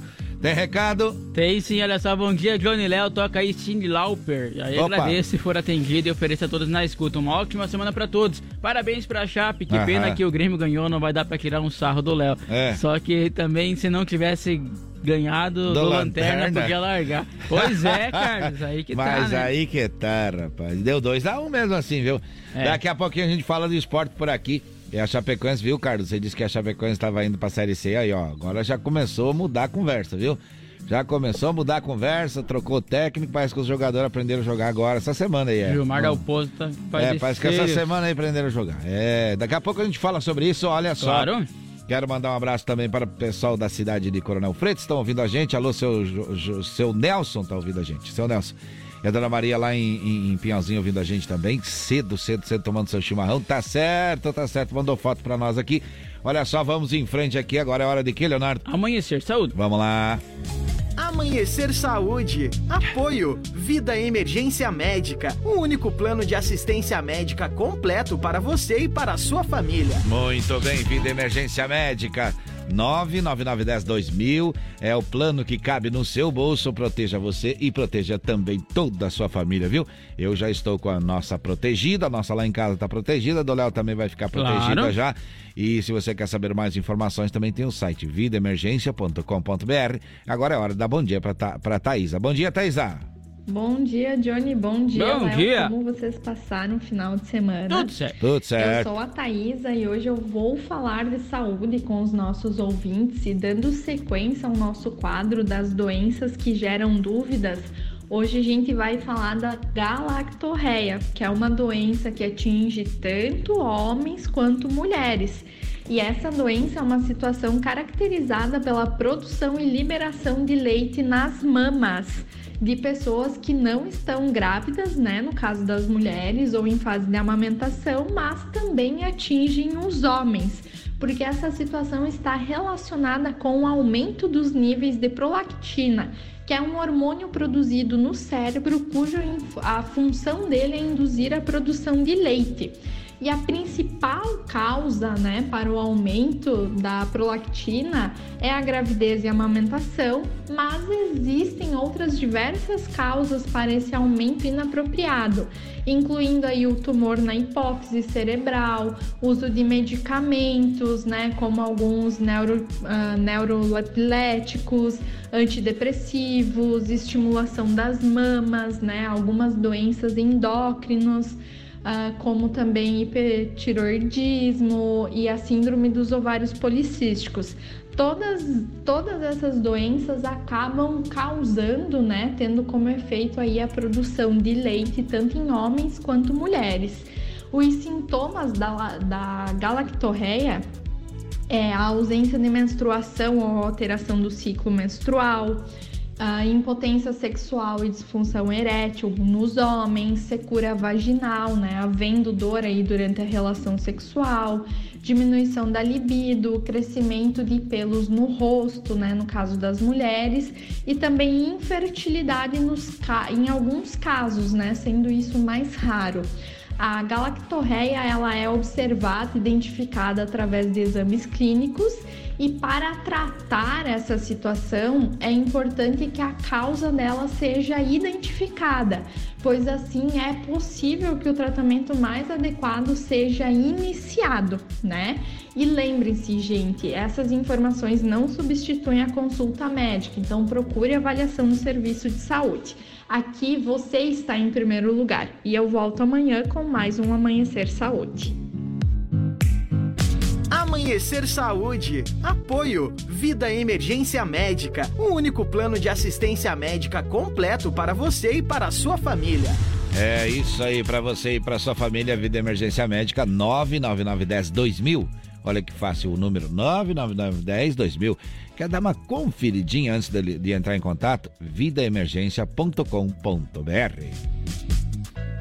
Tem recado? Tem sim, olha só, bom dia, Johnny Léo, toca aí Cindy Lauper. Aí Opa. agradeço se for atendido e ofereço a todos na escuta. Uma ótima semana pra todos. Parabéns pra Chape, que Aham. pena que o Grêmio ganhou, não vai dar pra tirar um sarro do Léo. É. Só que também, se não tivesse ganhado Do do, Lanterna, Lanterna. podia largar. Pois é, Carlos, aí que Mas tá, né? aí que tá, rapaz. Deu dois a um mesmo assim, viu? É. Daqui a pouquinho a gente fala do esporte por aqui. E a Chapecoense, viu, Carlos? Você disse que a Chapecoense estava indo pra Série C. Aí, ó, agora já começou a mudar a conversa, viu? Já começou a mudar a conversa, trocou o técnico, parece que os jogadores aprenderam a jogar agora, essa semana aí. É. Gilmar Dalpozo tá, É, parece que essa semana aí aprenderam a jogar. É, daqui a pouco a gente fala sobre isso, olha só. Claro. Quero mandar um abraço também para o pessoal da cidade de Coronel Freitas, estão ouvindo a gente. Alô, seu, seu Nelson tá ouvindo a gente. Seu Nelson. E a dona Maria lá em, em, em Pinhalzinho ouvindo a gente também. Cedo, cedo, cedo, tomando seu chimarrão. Tá certo, tá certo. Mandou foto para nós aqui. Olha só, vamos em frente aqui. Agora é hora de quê, Leonardo? Amanhecer, saúde. Vamos lá. Amanhecer Saúde. Apoio. Vida Emergência Médica. O único plano de assistência médica completo para você e para a sua família. Muito bem, vida emergência médica. 999102000 é o plano que cabe no seu bolso, proteja você e proteja também toda a sua família, viu? Eu já estou com a nossa protegida, a nossa lá em casa tá protegida, a do Léo também vai ficar Claro. protegida já. E se você quer saber mais informações, também tem o site vidaemergência.com.br. Agora é hora dar bom dia pra, Tha- pra Thaísa. Bom dia, Thaísa. Bom dia, Johnny. Bom dia, Bom dia. Como vocês passaram o final de semana? Tudo certo. Tudo Eu certo. sou a Thaísa e hoje eu vou falar de saúde com os nossos ouvintes e dando sequência ao nosso quadro das doenças que geram dúvidas. Hoje a gente vai falar da galactorreia, que é uma doença que atinge tanto homens quanto mulheres. E essa doença é uma situação caracterizada pela produção e liberação de leite nas mamas de pessoas que não estão grávidas, né, no caso das mulheres ou em fase de amamentação, mas também atingem os homens, porque essa situação está relacionada com o aumento dos níveis de prolactina, que é um hormônio produzido no cérebro cuja a função dele é induzir a produção de leite. E a principal causa, né, para o aumento da prolactina é a gravidez e a amamentação, mas existem outras diversas causas para esse aumento inapropriado, incluindo aí o tumor na hipófise cerebral, uso de medicamentos, né, como alguns neuro, neurolepléticos, antidepressivos, estimulação das mamas, né, algumas doenças endócrinos, ah, como também hipertiroidismo e a síndrome dos ovários policísticos. Todas, todas essas doenças acabam causando, né, tendo como efeito aí a produção de leite tanto em homens quanto mulheres. Os sintomas da, da galactorreia é a ausência de menstruação ou alteração do ciclo menstrual, a impotência sexual e disfunção erétil nos homens, secura vaginal, né, havendo dor aí durante a relação sexual, diminuição da libido, crescimento de pelos no rosto, né, no caso das mulheres, e também infertilidade nos em alguns casos, né, sendo isso mais raro. A galactorreia ela é observada, identificada através de exames clínicos e para tratar essa situação é importante que a causa dela seja identificada, pois assim é possível que o tratamento mais adequado seja iniciado, né? E lembrem-se, gente, essas informações não substituem a consulta médica, então procure avaliação no serviço de saúde. Aqui você está em primeiro lugar e eu volto amanhã com mais um Amanhecer Saúde. Amanhecer Saúde. Apoio. Vida Emergência Médica. O único plano de assistência médica completo para você e para a sua família. É isso aí pra você e pra sua família, Vida Emergência Médica 99910-2000. Olha que fácil o número 99910-2000. Quer dar uma conferidinha antes de, de entrar em contato? vidaemergência.com.br.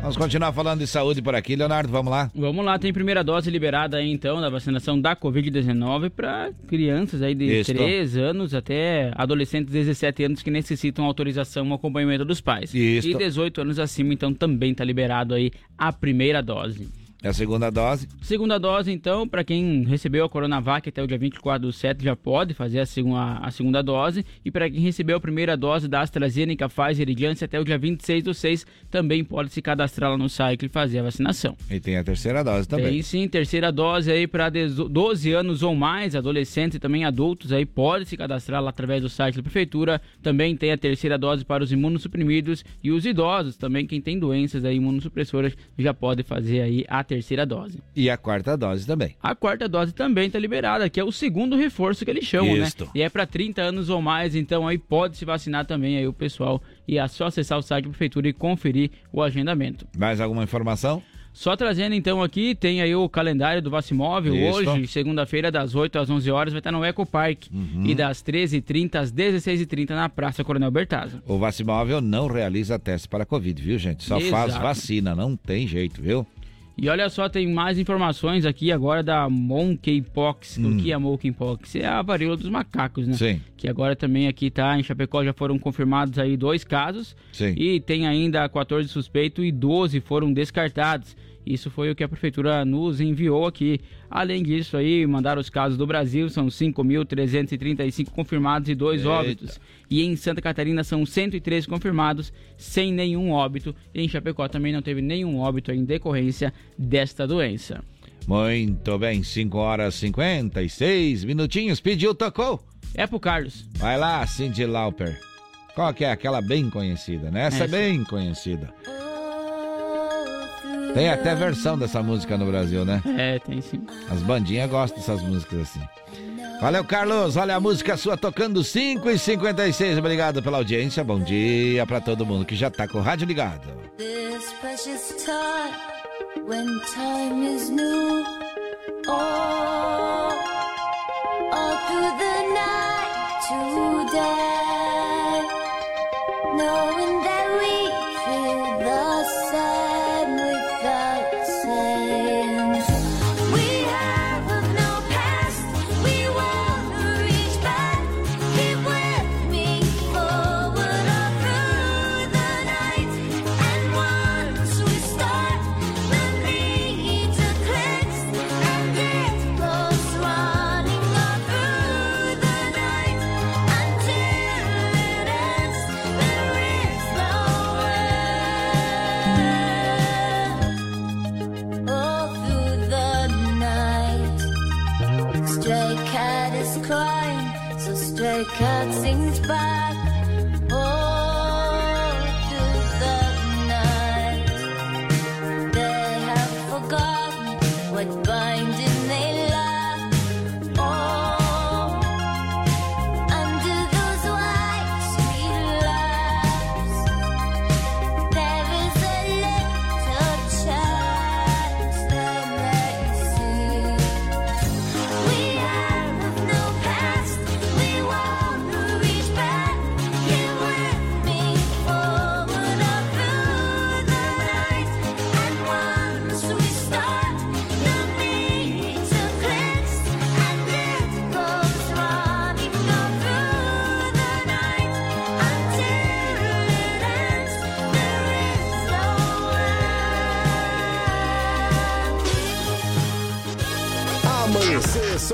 Vamos continuar falando de saúde por aqui, Leonardo, vamos lá? Vamos lá, tem primeira dose liberada aí então da vacinação da Covid-19 para crianças aí de Isso. 3 anos até adolescentes de 17 anos que necessitam autorização ou acompanhamento dos pais. Isso. E 18 anos acima, então também está liberado aí a primeira dose. É a segunda dose? Segunda dose, então, para quem recebeu a Coronavac até o dia 24 do 7 já pode fazer a, segu- a segunda dose. E para quem recebeu a primeira dose da AstraZeneca, Pfizer e Janssen até o dia 26 do 6 também pode se cadastrar lá no site e fazer a vacinação. E tem a terceira dose também. Tem sim, terceira dose aí para 12 anos ou mais, adolescentes e também adultos aí pode se cadastrar lá através do site da prefeitura. Também tem a terceira dose para os imunossuprimidos e os idosos, também quem tem doenças aí imunossupressoras já pode fazer aí a terceira dose. E a quarta dose também. A quarta dose também está liberada, que é o segundo reforço que eles chamam, Isto. né? E é para 30 anos ou mais, então aí pode se vacinar também aí o pessoal e é só acessar o site da prefeitura e conferir o agendamento. Mais alguma informação? Só trazendo então aqui, tem aí o calendário do Vacimóvel. Isso. Hoje, segunda-feira, das 8 às 11 horas, vai estar no Eco Park. Uhum. E das 13h30 às 16h30 na Praça Coronel Bertazzo. O Vacimóvel não realiza teste para Covid, viu, gente? Só faz Exato. vacina, não tem jeito, viu? E olha só, tem mais informações aqui agora da Monkeypox. Hum. O que é Monkeypox? É a varíola dos macacos, né? Sim. Que agora também aqui tá em Chapecó já foram confirmados aí dois casos. Sim. E tem ainda 14 suspeitos e 12 foram descartados. Isso foi o que a prefeitura nos enviou aqui. Além disso aí, mandaram os casos do Brasil, são 5.335 confirmados e dois Eita. óbitos. E em Santa Catarina são 103 confirmados, sem nenhum óbito. E em Chapecó também não teve nenhum óbito em decorrência desta doença. Muito bem, 5 horas e 56 minutinhos. Pediu, tocou? É pro Carlos. Vai lá, Cindy Lauper. Qual que é aquela bem conhecida, né? Essa é Essa. bem conhecida. Tem até versão dessa música no Brasil, né? É, tem sim. As bandinhas gostam dessas músicas assim. Valeu, Carlos. Olha a música sua tocando 5 e 56 Obrigado pela audiência. Bom dia pra todo mundo que já tá com o rádio ligado. This precious time when time is new. Oh, all through the night today, knowing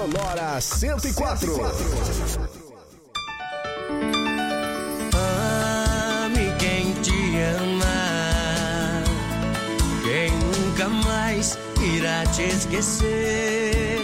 Sonora 104. Ame quem te ama, quem nunca mais irá te esquecer.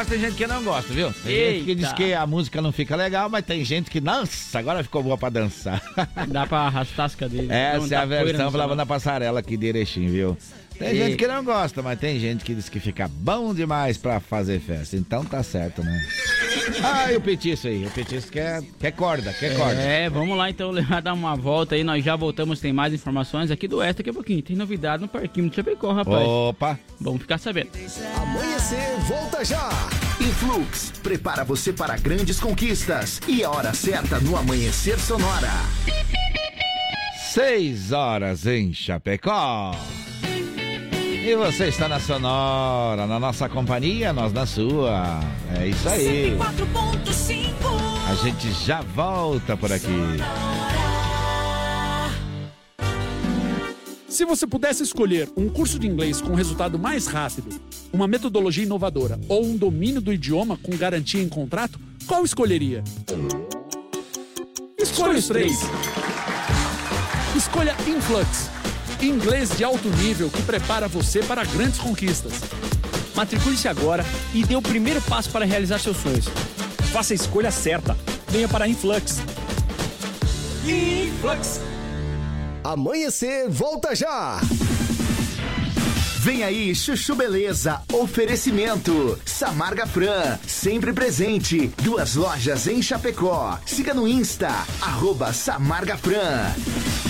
Gosta e gente que não gosta, viu? Tem gente que diz Eita. que a música não fica legal, mas tem gente que, nossa, agora ficou boa pra dançar. Dá pra arrastar as cadeiras. Essa é a versão pra na passarela aqui de Erechim, viu? Tem E- gente que não gosta, mas tem gente que diz que fica bom demais pra fazer festa. Então tá certo, né? Ah, e o petiço aí? O petiço quer, quer corda, quer corda. É, vamos lá então levar dar uma volta aí. Nós já voltamos, tem mais informações aqui do Oeste daqui a pouquinho. Tem novidade no Parquinho de Chapecó, rapaz. Opa! Vamos ficar sabendo. Amanhecer, volta já! Influx, prepara você para grandes conquistas. E a hora certa no Amanhecer Sonora. 6 horas em Chapecó. E você está na Sonora, na nossa companhia, nós na sua. É isso aí. 104.5 A gente já volta por aqui. Se você pudesse escolher um curso de inglês com resultado mais rápido, uma metodologia inovadora ou um domínio do idioma com garantia em contrato, qual escolheria? Escolha os três. Escolha Influx. Inglês de alto nível que prepara você para grandes conquistas. Matricule-se agora e dê o primeiro passo para realizar seus sonhos. Faça a escolha certa. Venha para a Influx. Influx. Amanhecer, volta já! Vem aí, Chuchu Beleza, oferecimento. Samarga Fran, sempre presente. Duas lojas em Chapecó. Siga no Insta, arroba Samarga Fran.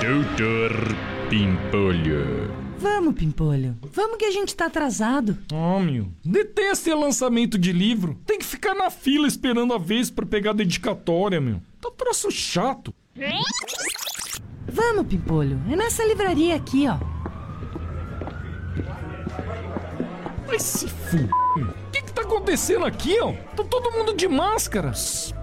Doutor Pimpolho. Vamos, Pimpolho. Vamos que a gente tá atrasado. Oh, meu. Detesto esse lançamento de livro. Tem que ficar na fila esperando a vez pra pegar a dedicatória, meu. Tá troço chato. Vamos, Pimpolho. É nessa livraria aqui, ó. Vai se f... Tá acontecendo aqui, ó? Tá todo mundo de máscara.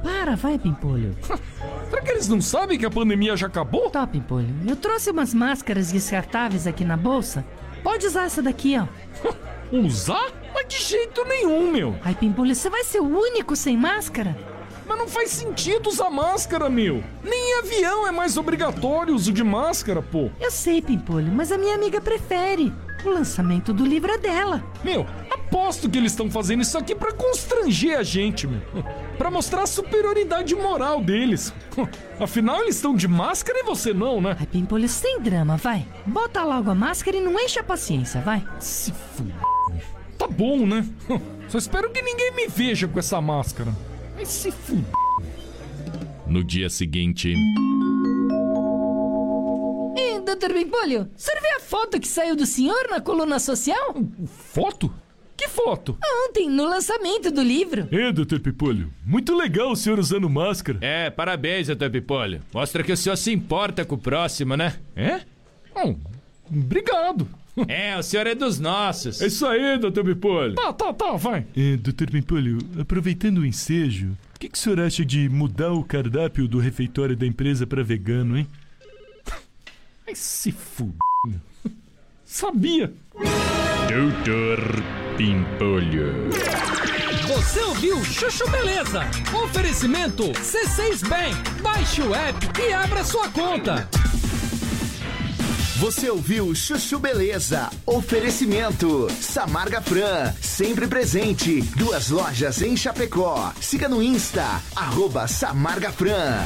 Para, vai, Pimpolho. Será que eles não sabem que a pandemia já acabou? Tá, Pimpolho. Eu trouxe umas máscaras descartáveis aqui na bolsa. Pode usar essa daqui, ó. Usar? Mas de jeito nenhum, meu. Ai, Pimpolho, você vai ser o único sem máscara? Mas não faz sentido usar máscara, meu. Nem em avião é mais obrigatório o uso de máscara, pô. Eu sei, Pimpolho, mas a minha amiga prefere. O lançamento do livro é dela. Meu, aposto que eles estão fazendo isso aqui pra constranger a gente, meu. Pra mostrar a superioridade moral deles. Afinal, eles estão de máscara e você não, né? Ai, Pimpolho, sem drama, vai. Bota logo a máscara e não enche a paciência, vai. Se f... Tá bom, né? Só espero que ninguém me veja com essa máscara. Vai se f... No dia seguinte. E, doutor Pimpolho, o senhor viu a foto que saiu do senhor na coluna social? Foto? Que foto? Ontem, no lançamento do livro. É, doutor Pipolho. Muito legal o senhor usando máscara. É, parabéns, doutor Pipolho. Mostra que o senhor se importa com o próximo, né? É? Bom, obrigado. É, o senhor é dos nossos. É isso aí, doutor Pipolho. Tá, tá, tá, vai. É, doutor Pimpolho, aproveitando o ensejo, o que, que o senhor acha de mudar o cardápio do refeitório da empresa pra vegano, hein? Ai, se f... Sabia. Doutor Pimpolho. Você ouviu Chuchu Beleza? Oferecimento C6 Bank. Baixe o app e abra sua conta. Você ouviu Chuchu Beleza? Oferecimento Samarga Fran, sempre presente. Duas lojas em Chapecó. Siga no Insta, arroba Samarga Fran.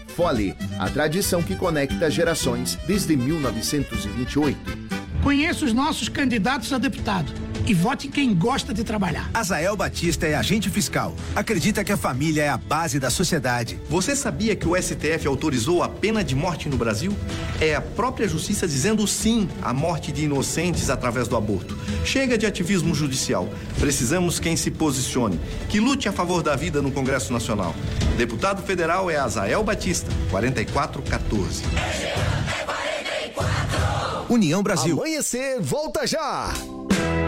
Fole, a tradição que conecta gerações desde 1928. Conheça os nossos candidatos a deputado e vote em quem gosta de trabalhar. Azael Batista é agente fiscal. Acredita que a família é a base da sociedade. Você sabia que o STF autorizou a pena de morte no Brasil? É a própria justiça dizendo sim à morte de inocentes através do aborto. Chega de ativismo judicial. Precisamos quem se posicione, que lute a favor da vida no Congresso Nacional. Deputado federal é Azael Batista, 4414. União Brasil. Amanhecer, volta já!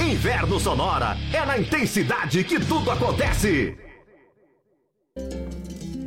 Inverno Sonora é na intensidade que tudo acontece.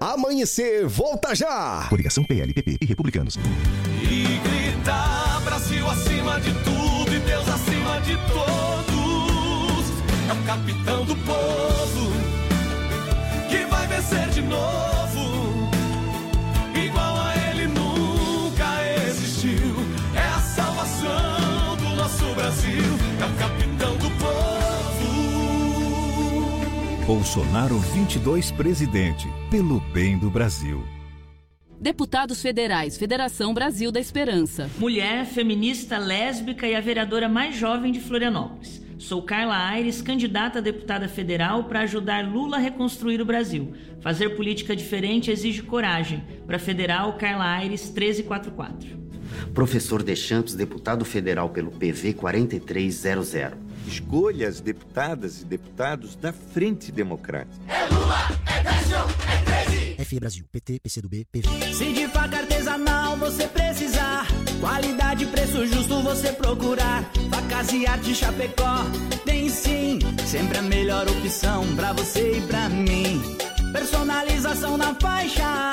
Amanhecer, volta já! Coligação PLPP e Republicanos. E gritar Brasil acima de tudo e Deus acima de todos. É o capitão do povo que vai vencer de novo. Igual a ele nunca existiu. É a salvação do nosso Brasil. É o capitão Bolsonaro 22 presidente, pelo bem do Brasil. Deputados Federais, Federação Brasil da Esperança. Mulher, feminista, lésbica e a vereadora mais jovem de Florianópolis. Sou Carla Aires, candidata a deputada federal para ajudar Lula a reconstruir o Brasil. Fazer política diferente exige coragem. Para federal, Carla Aires 1344. Professor Deschamps, deputado federal pelo PV 4300. Escolha as deputadas e deputados da Frente Democrática. FE Brasil, PT, PCdoB, PV. Se de faca artesanal você precisar, qualidade e preço justo você procurar. Facas e arte Chapecó, tem sim, sempre a melhor opção pra você e pra mim. Personalização na faixa,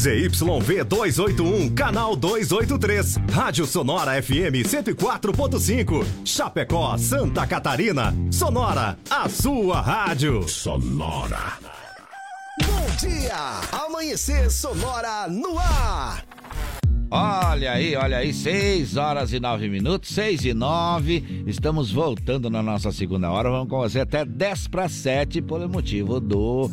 ZYV 281, canal 283. Rádio Sonora FM 104.5. Chapecó, Santa Catarina. Sonora, a sua rádio. Sonora. Bom dia! Amanhecer Sonora no ar! Olha aí, olha aí, 6 horas e 9 minutos, 6 e 9. Estamos voltando na nossa segunda hora. Vamos com você até 10 para 7 por motivo do,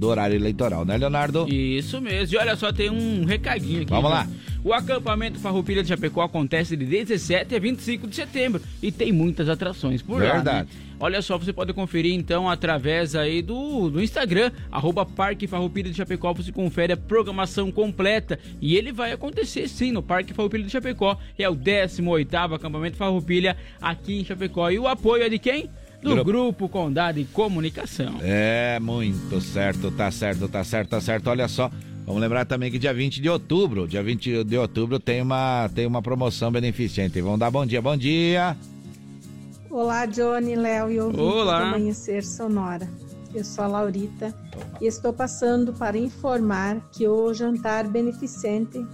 do horário eleitoral, né, Leonardo? Isso mesmo. E olha só, tem um recadinho aqui. Vamos né? lá. O acampamento Farroupilha de Chapecó acontece de 17 a 25 de setembro e tem muitas atrações por lá. Verdade. né? Olha só, você pode conferir então através aí do, do Instagram, arroba Parque Farroupilha de Chapecó, você confere a programação completa e ele vai acontecer sim no Parque Farroupilha de Chapecó. É o 18º acampamento Farroupilha aqui em Chapecó. E o apoio é de quem? Do Grupo. Grupo Condado de Comunicação. É, muito certo, tá certo, tá certo, tá certo. Olha só, vamos lembrar também que dia 20 de outubro, dia 20 de outubro tem uma, tem uma promoção beneficente. Vamos dar bom dia, bom dia. Olá, Johnny, Léo e ouvintes Olá. do Amanhecer Sonora. Eu sou a Laurita e estou passando para informar que o jantar beneficente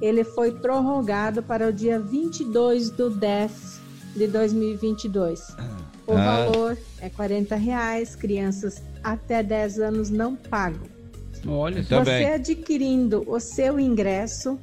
ele foi prorrogado para o dia 22 do 10 de 2022. O Ah. valor é 40 reais, crianças até 10 anos não pagam. Olha, Você adquirindo o seu ingresso,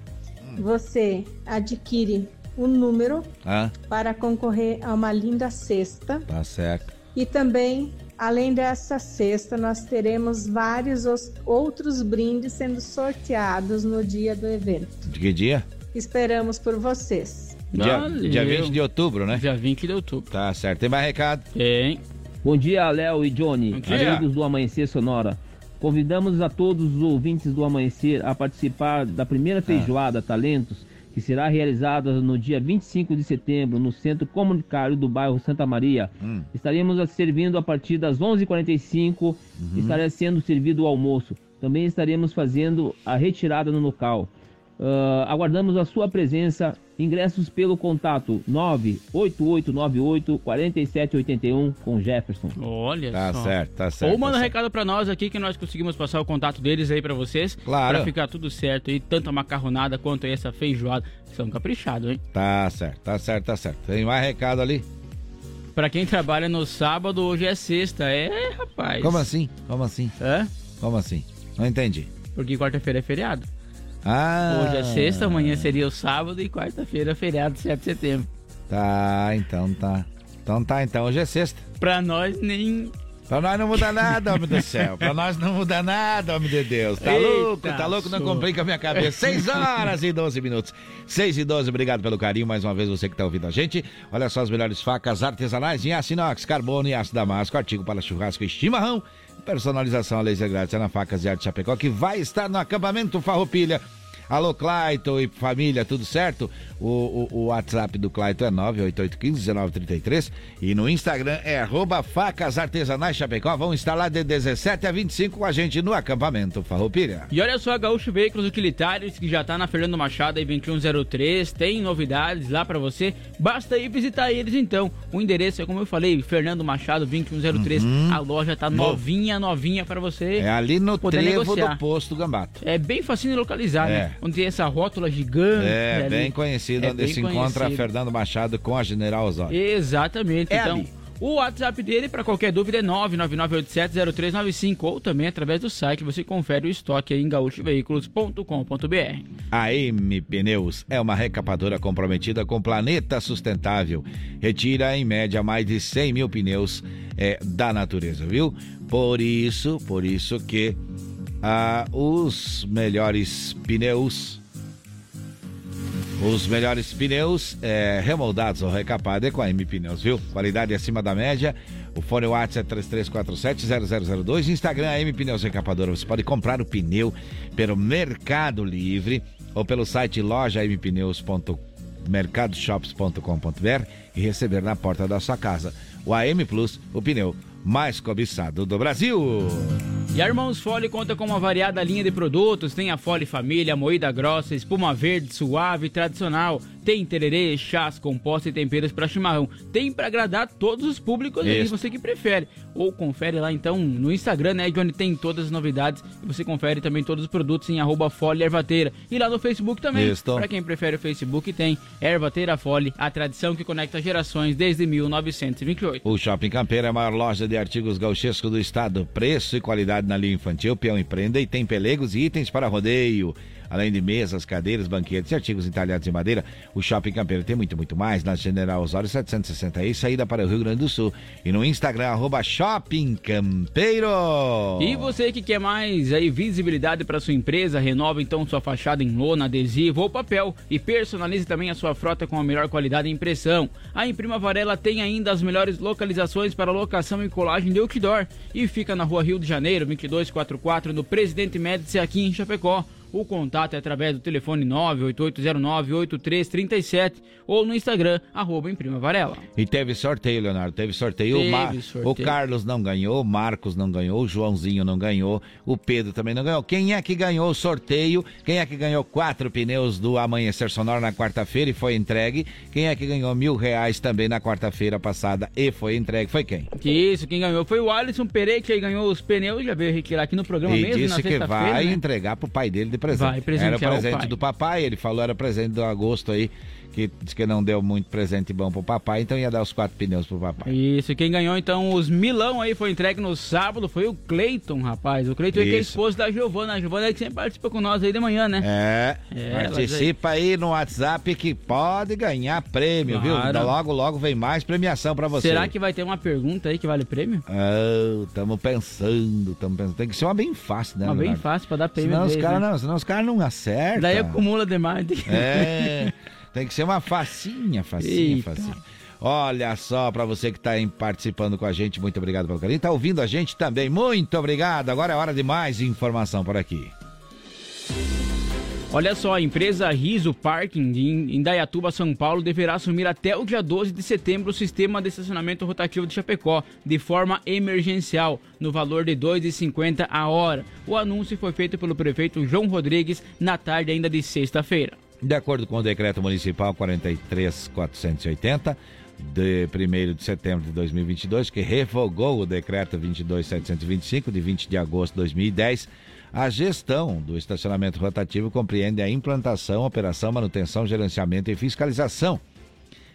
você adquire o número Ah, para concorrer a uma linda cesta. tá certo. E também, além dessa cesta, nós teremos vários os- outros brindes sendo sorteados no dia do evento. De que dia? Esperamos por vocês. Dia, dia 20 de outubro, né? Dia 20 de outubro. Tá certo. Tem mais recado? Tem. Bom dia, Léo e Johnny, Bom dia. amigos do Amanhecer Sonora. Convidamos a todos os ouvintes do Amanhecer a participar da Ah. primeira feijoada Talentos, que será realizada no dia 25 de setembro no Centro Comunitário do bairro Santa Maria. Hum. Estaremos servindo a partir das 11h45, Uhum. estará sendo servido o almoço. Também estaremos fazendo a retirada no local. Ah, aguardamos a sua presença. Ingressos pelo contato 98898-4781 com Jefferson. Olha Tá só. certo, tá certo. Ou manda tá um certo. recado pra nós aqui que nós conseguimos passar o contato deles aí pra vocês. Claro. Pra ficar tudo certo aí, tanto a macarronada quanto aí essa feijoada. São caprichados, hein? Tá certo, tá certo, tá certo. Tem mais recado ali? Pra quem trabalha no sábado, hoje é sexta. É, rapaz. Como assim? Como assim? Hã? Como assim? Não entendi. Porque quarta-feira é feriado. Ah. Hoje é sexta, amanhã seria o sábado e quarta-feira feriado, 7 de setembro. Tá, então tá. Então tá, então hoje é sexta. Pra nós, nem. Pra nós não muda nada, homem do céu. Pra nós não muda nada, homem de Deus. Tá Eita, louco? Tá louco? Não complica a minha cabeça. 6 horas e 12 minutos. 6 e 12, obrigado pelo carinho. Mais uma vez você que tá ouvindo a gente. Olha só as melhores facas artesanais em aço inox, carbono e aço damasco, artigo para churrasco e chimarrão. Personalização a laser grátis é na Facas de Arte Chapecó, que vai estar no acampamento Farroupilha. Alô, Clayton e família, tudo certo? O, o, o WhatsApp do Clayton é 988151933 e no Instagram é arroba facas artesanais Chapecó. Vão estar lá de 17 a 25 com a gente no acampamento Farroupilha. E olha só, Gaúcho Veículos Utilitários, que já tá na Fernando Machado aí 2103, tem novidades lá pra você. Basta ir visitar eles então. O endereço é como eu falei, Fernando Machado 2103. Uhum. A loja tá novinha, novinha pra você. É ali no trevo negociar. do posto Gambato. É bem facinho de localizar, É. né? Onde tem essa rótula gigante. É, ali. bem conhecido, É onde bem se encontra conhecido. Fernando Machado com a General Osório. Exatamente. É então, ali. o WhatsApp dele, para qualquer dúvida, é 999870395 ou também através do site você confere o estoque aí em gaúchoveículos.com.br. A M Pneus é uma recapadora comprometida com o planeta sustentável. Retira, em média, mais de 100 mil pneus é, da natureza, viu? Por isso, por isso que ah, os melhores pneus os melhores pneus é, remoldados ou recapados é com a M Pneus, viu? Qualidade acima da média. O fone WhatsApp é 3347-0002. Instagram é M Pneus Recapadora. Você pode comprar o pneu pelo Mercado Livre ou pelo site loja mpneus.mercadoshops.com.br e receber na porta da sua casa. O AM Plus, o pneu mais cobiçado do Brasil. E a Irmãos Fole conta com uma variada linha de produtos. Tem a Fole Família, moída grossa, espuma verde, suave e tradicional. Tem tererê, chás, compostos e temperos para chimarrão. Tem para agradar todos os públicos aí, você que prefere. Ou confere lá então no Instagram, né, onde tem todas as novidades. E você confere também todos os produtos em arroba Fole Ervateira. E lá no Facebook também. Para quem prefere o Facebook, tem Ervateira Fole, a tradição que conecta gerações desde 1928. O Shopping Campeiro é a maior loja de artigos gauchescos do estado. Preço e qualidade na linha infantil, peão e prenda e tem pelegos e itens para rodeio. Além de mesas, cadeiras, banquetes e artigos entalhados em madeira, o Shopping Campeiro tem muito, muito mais na General Osório 760 e saída para o Rio Grande do Sul. E no Instagram, arroba Shopping Campeiro. E você que quer mais aí visibilidade para sua empresa, renova então sua fachada em lona, adesivo ou papel e personalize também a sua frota com a melhor qualidade de impressão. A Imprima Varela tem ainda as melhores localizações para locação e colagem de outdoor e fica na Rua Rio de Janeiro, 2244, no Presidente Médici aqui em Chapecó. O contato é através do telefone 98809-8337 ou no Instagram, arroba Imprima Varela. E teve sorteio, Leonardo. Teve sorteio. Teve o, Mar- sorteio. o Carlos não ganhou, o Marcos não ganhou, o Joãozinho não ganhou, o Pedro também não ganhou. Quem é que ganhou o sorteio? Quem é que ganhou quatro pneus do Amanhecer Sonoro na quarta-feira e foi entregue? Quem é que ganhou mil reais também na quarta-feira passada e foi entregue? Foi quem? Que isso, quem ganhou foi o Alisson Pereira, que ganhou os pneus, já veio requirar aqui no programa E mesmo, na disse que vai né? entregar pro pai dele de presente. Vai presentear Era presente do papai, ele falou era presente do agosto aí, que disse que não deu muito presente bom pro papai, então ia dar os quatro pneus pro papai. Isso, e quem ganhou então os milão aí foi entregue no sábado foi o Cleiton, rapaz. O Cleiton é que é esposo da Giovana. A Giovana é que sempre participa com nós aí de manhã, né? É, É, participa aí no WhatsApp que pode ganhar prêmio, viu? Claro. Logo, logo vem mais premiação pra você. Será que vai ter uma pergunta aí que vale prêmio? Estamos pensando, estamos pensando. Tem que ser uma bem fácil, né? Uma bem fácil pra dar prêmio. Senão os deles, caras né? não, senão os caras não acertam. Daí acumula demais. É, tem que ser uma facinha, facinha, Eita. facinha. Olha só, pra você que tá aí participando com a gente, muito obrigado pelo carinho. Tá ouvindo a gente também, muito obrigado. Agora é hora de mais informação por aqui. Olha só, a empresa Riso Parking de Indaiatuba, São Paulo, deverá assumir até o dia 12 de setembro o sistema de estacionamento rotativo de Chapecó, de forma emergencial, no valor de R$ 2,50 a hora. O anúncio foi feito pelo prefeito João Rodrigues na tarde ainda de sexta-feira. De acordo com o decreto municipal 43480, de 1 de setembro de 2022, que revogou o decreto 22725 de 20 de agosto de 2010, a gestão do estacionamento rotativo compreende a implantação, operação, manutenção, gerenciamento e fiscalização.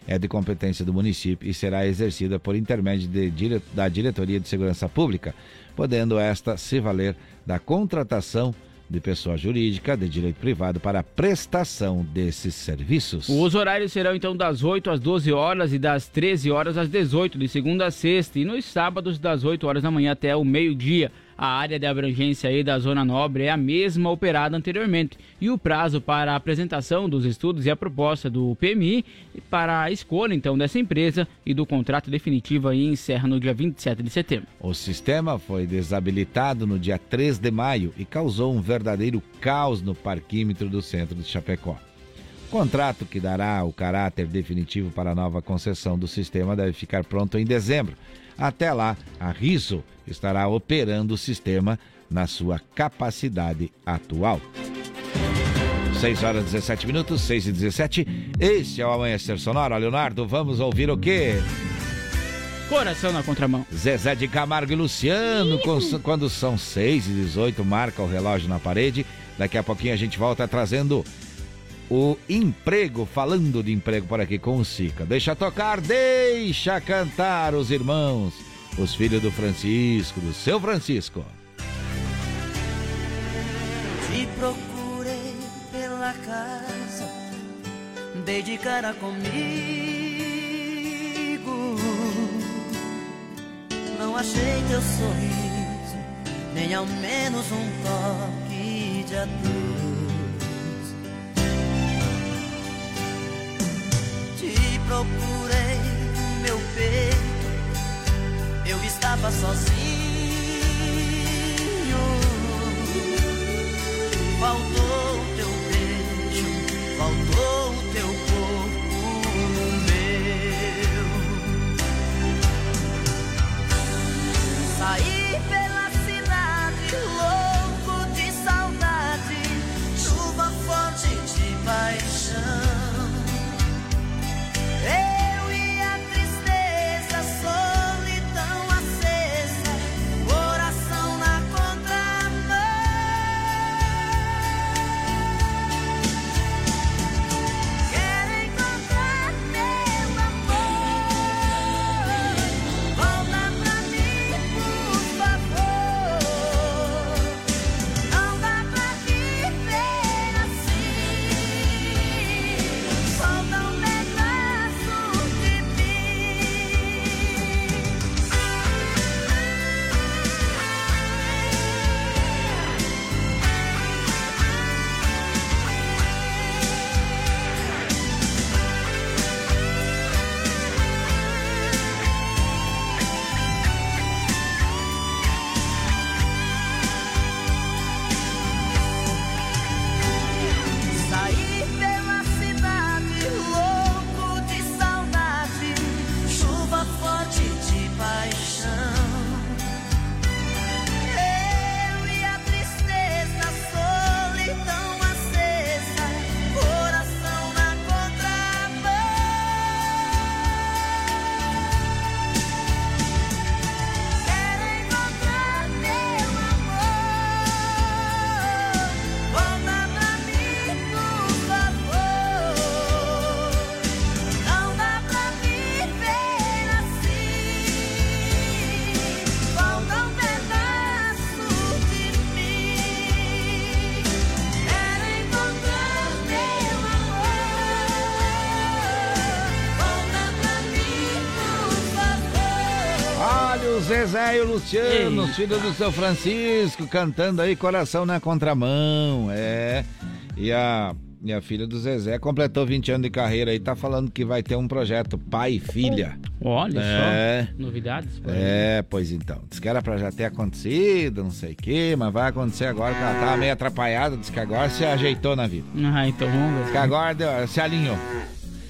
É de competência do município e será exercida por intermédio de da Diretoria de Segurança Pública, podendo esta se valer da contratação de pessoa jurídica de direito privado para a prestação desses serviços. Os horários serão então das 8 às 12 horas e das 13 horas às 18, de segunda a sexta, e nos sábados das 8 horas da manhã até o meio-dia. A área de abrangência aí da Zona Nobre é a mesma operada anteriormente. E o prazo para a apresentação dos estudos e a proposta do PMI para a escolha então dessa empresa e do contrato definitivo aí encerra no dia 27 de setembro. O sistema foi desabilitado no dia 3 de maio e causou um verdadeiro caos no parquímetro do centro de Chapecó. O contrato que dará o caráter definitivo para a nova concessão do sistema deve ficar pronto em dezembro. Até lá, a Riso estará operando o sistema na sua capacidade atual. 6 horas e 17 minutos, 6 e 17. Este é o Amanhecer Sonora. Leonardo, vamos ouvir o quê? Coração na contramão. Zezé de Camargo e Luciano, quando são 6 e 18, marca o relógio na parede. Daqui a pouquinho a gente volta trazendo o emprego, falando de emprego por aqui com o Sica. Deixa tocar, deixa cantar os irmãos, os filhos do Francisco, do seu Francisco. Te procurei pela casa, dei de cara comigo. Não achei teu sorriso, nem ao menos um toque de adeus. Te procurei estava sozinho. Faltou o teu beijo, faltou o teu corpo meu. Saí o Zezé e o Luciano, Eita. filhos do seu Francisco, cantando aí Coração na Contramão. É. E a, e a filha do Zezé completou 20 anos de carreira aí, tá falando que vai ter um projeto pai e filha. Olha É. só. Novidades? aí. É, pois então. Diz que era pra já ter acontecido, não sei o quê, mas vai acontecer agora, que ela tava meio atrapalhada, diz que agora se ajeitou na vida. Ah, então vamos Diz que ver. agora deu- se alinhou.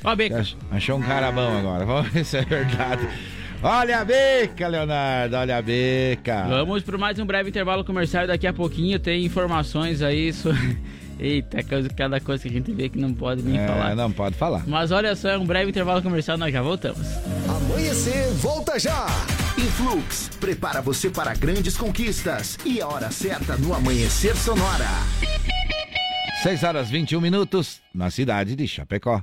Ó beca. Ach- Achou um cara bom agora. Vamos ver se é verdade. Olha a beca, Leonardo, olha a beca. Vamos para mais um breve intervalo comercial e daqui a pouquinho tem informações aí sobre... Eita, cada coisa que a gente vê que não pode nem É, falar. não pode falar. Mas olha só, é um breve intervalo comercial, nós já voltamos. Amanhecer, volta já! Influx, prepara você para grandes conquistas. E a hora certa no Amanhecer Sonora. 6 horas 21 minutos, na cidade de Chapecó.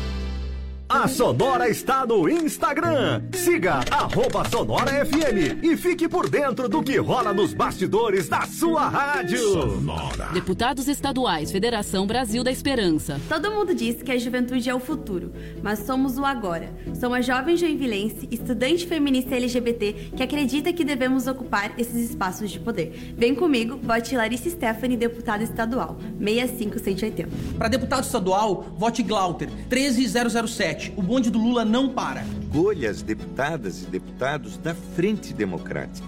A Sonora está no Instagram. Siga arroba Sonora FM e fique por dentro do que rola nos bastidores da sua rádio. Deputados estaduais, Federação Brasil da Esperança. Todo mundo diz que a juventude é o futuro, mas somos o agora. Sou uma jovem joinvilense, estudante feminista LGBT, que acredita que devemos ocupar esses espaços de poder. Vem comigo, vote Larissa Stephanie, deputada estadual, 65180. Para deputado estadual, vote Glauter, 13007. O bonde do Lula não para. Escolha as deputadas e deputados da Frente Democrática.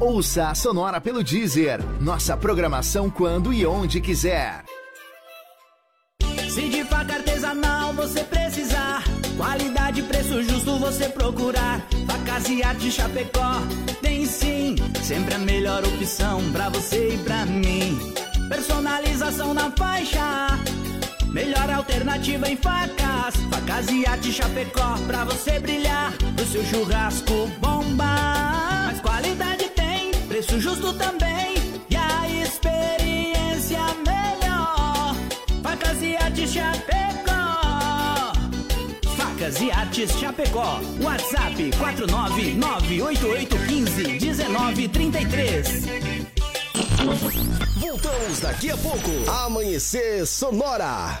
Ouça a Sonora pelo Deezer. Nossa programação quando e onde quiser. Se de faca artesanal você precisar, qualidade e preço justo você procurar. Facas e arte Chapecó tem sim, sempre a melhor opção pra você e pra mim. Personalização na faixa, melhor alternativa em facas. Facas e arte Chapecó pra você brilhar, o seu churrasco bomba. Mas qualidade preço justo também e a experiência melhor. Facas e Artes Chapecó. Facas e Artes Chapecó. WhatsApp 49988151933. Voltamos daqui a pouco. Amanhecer Sonora.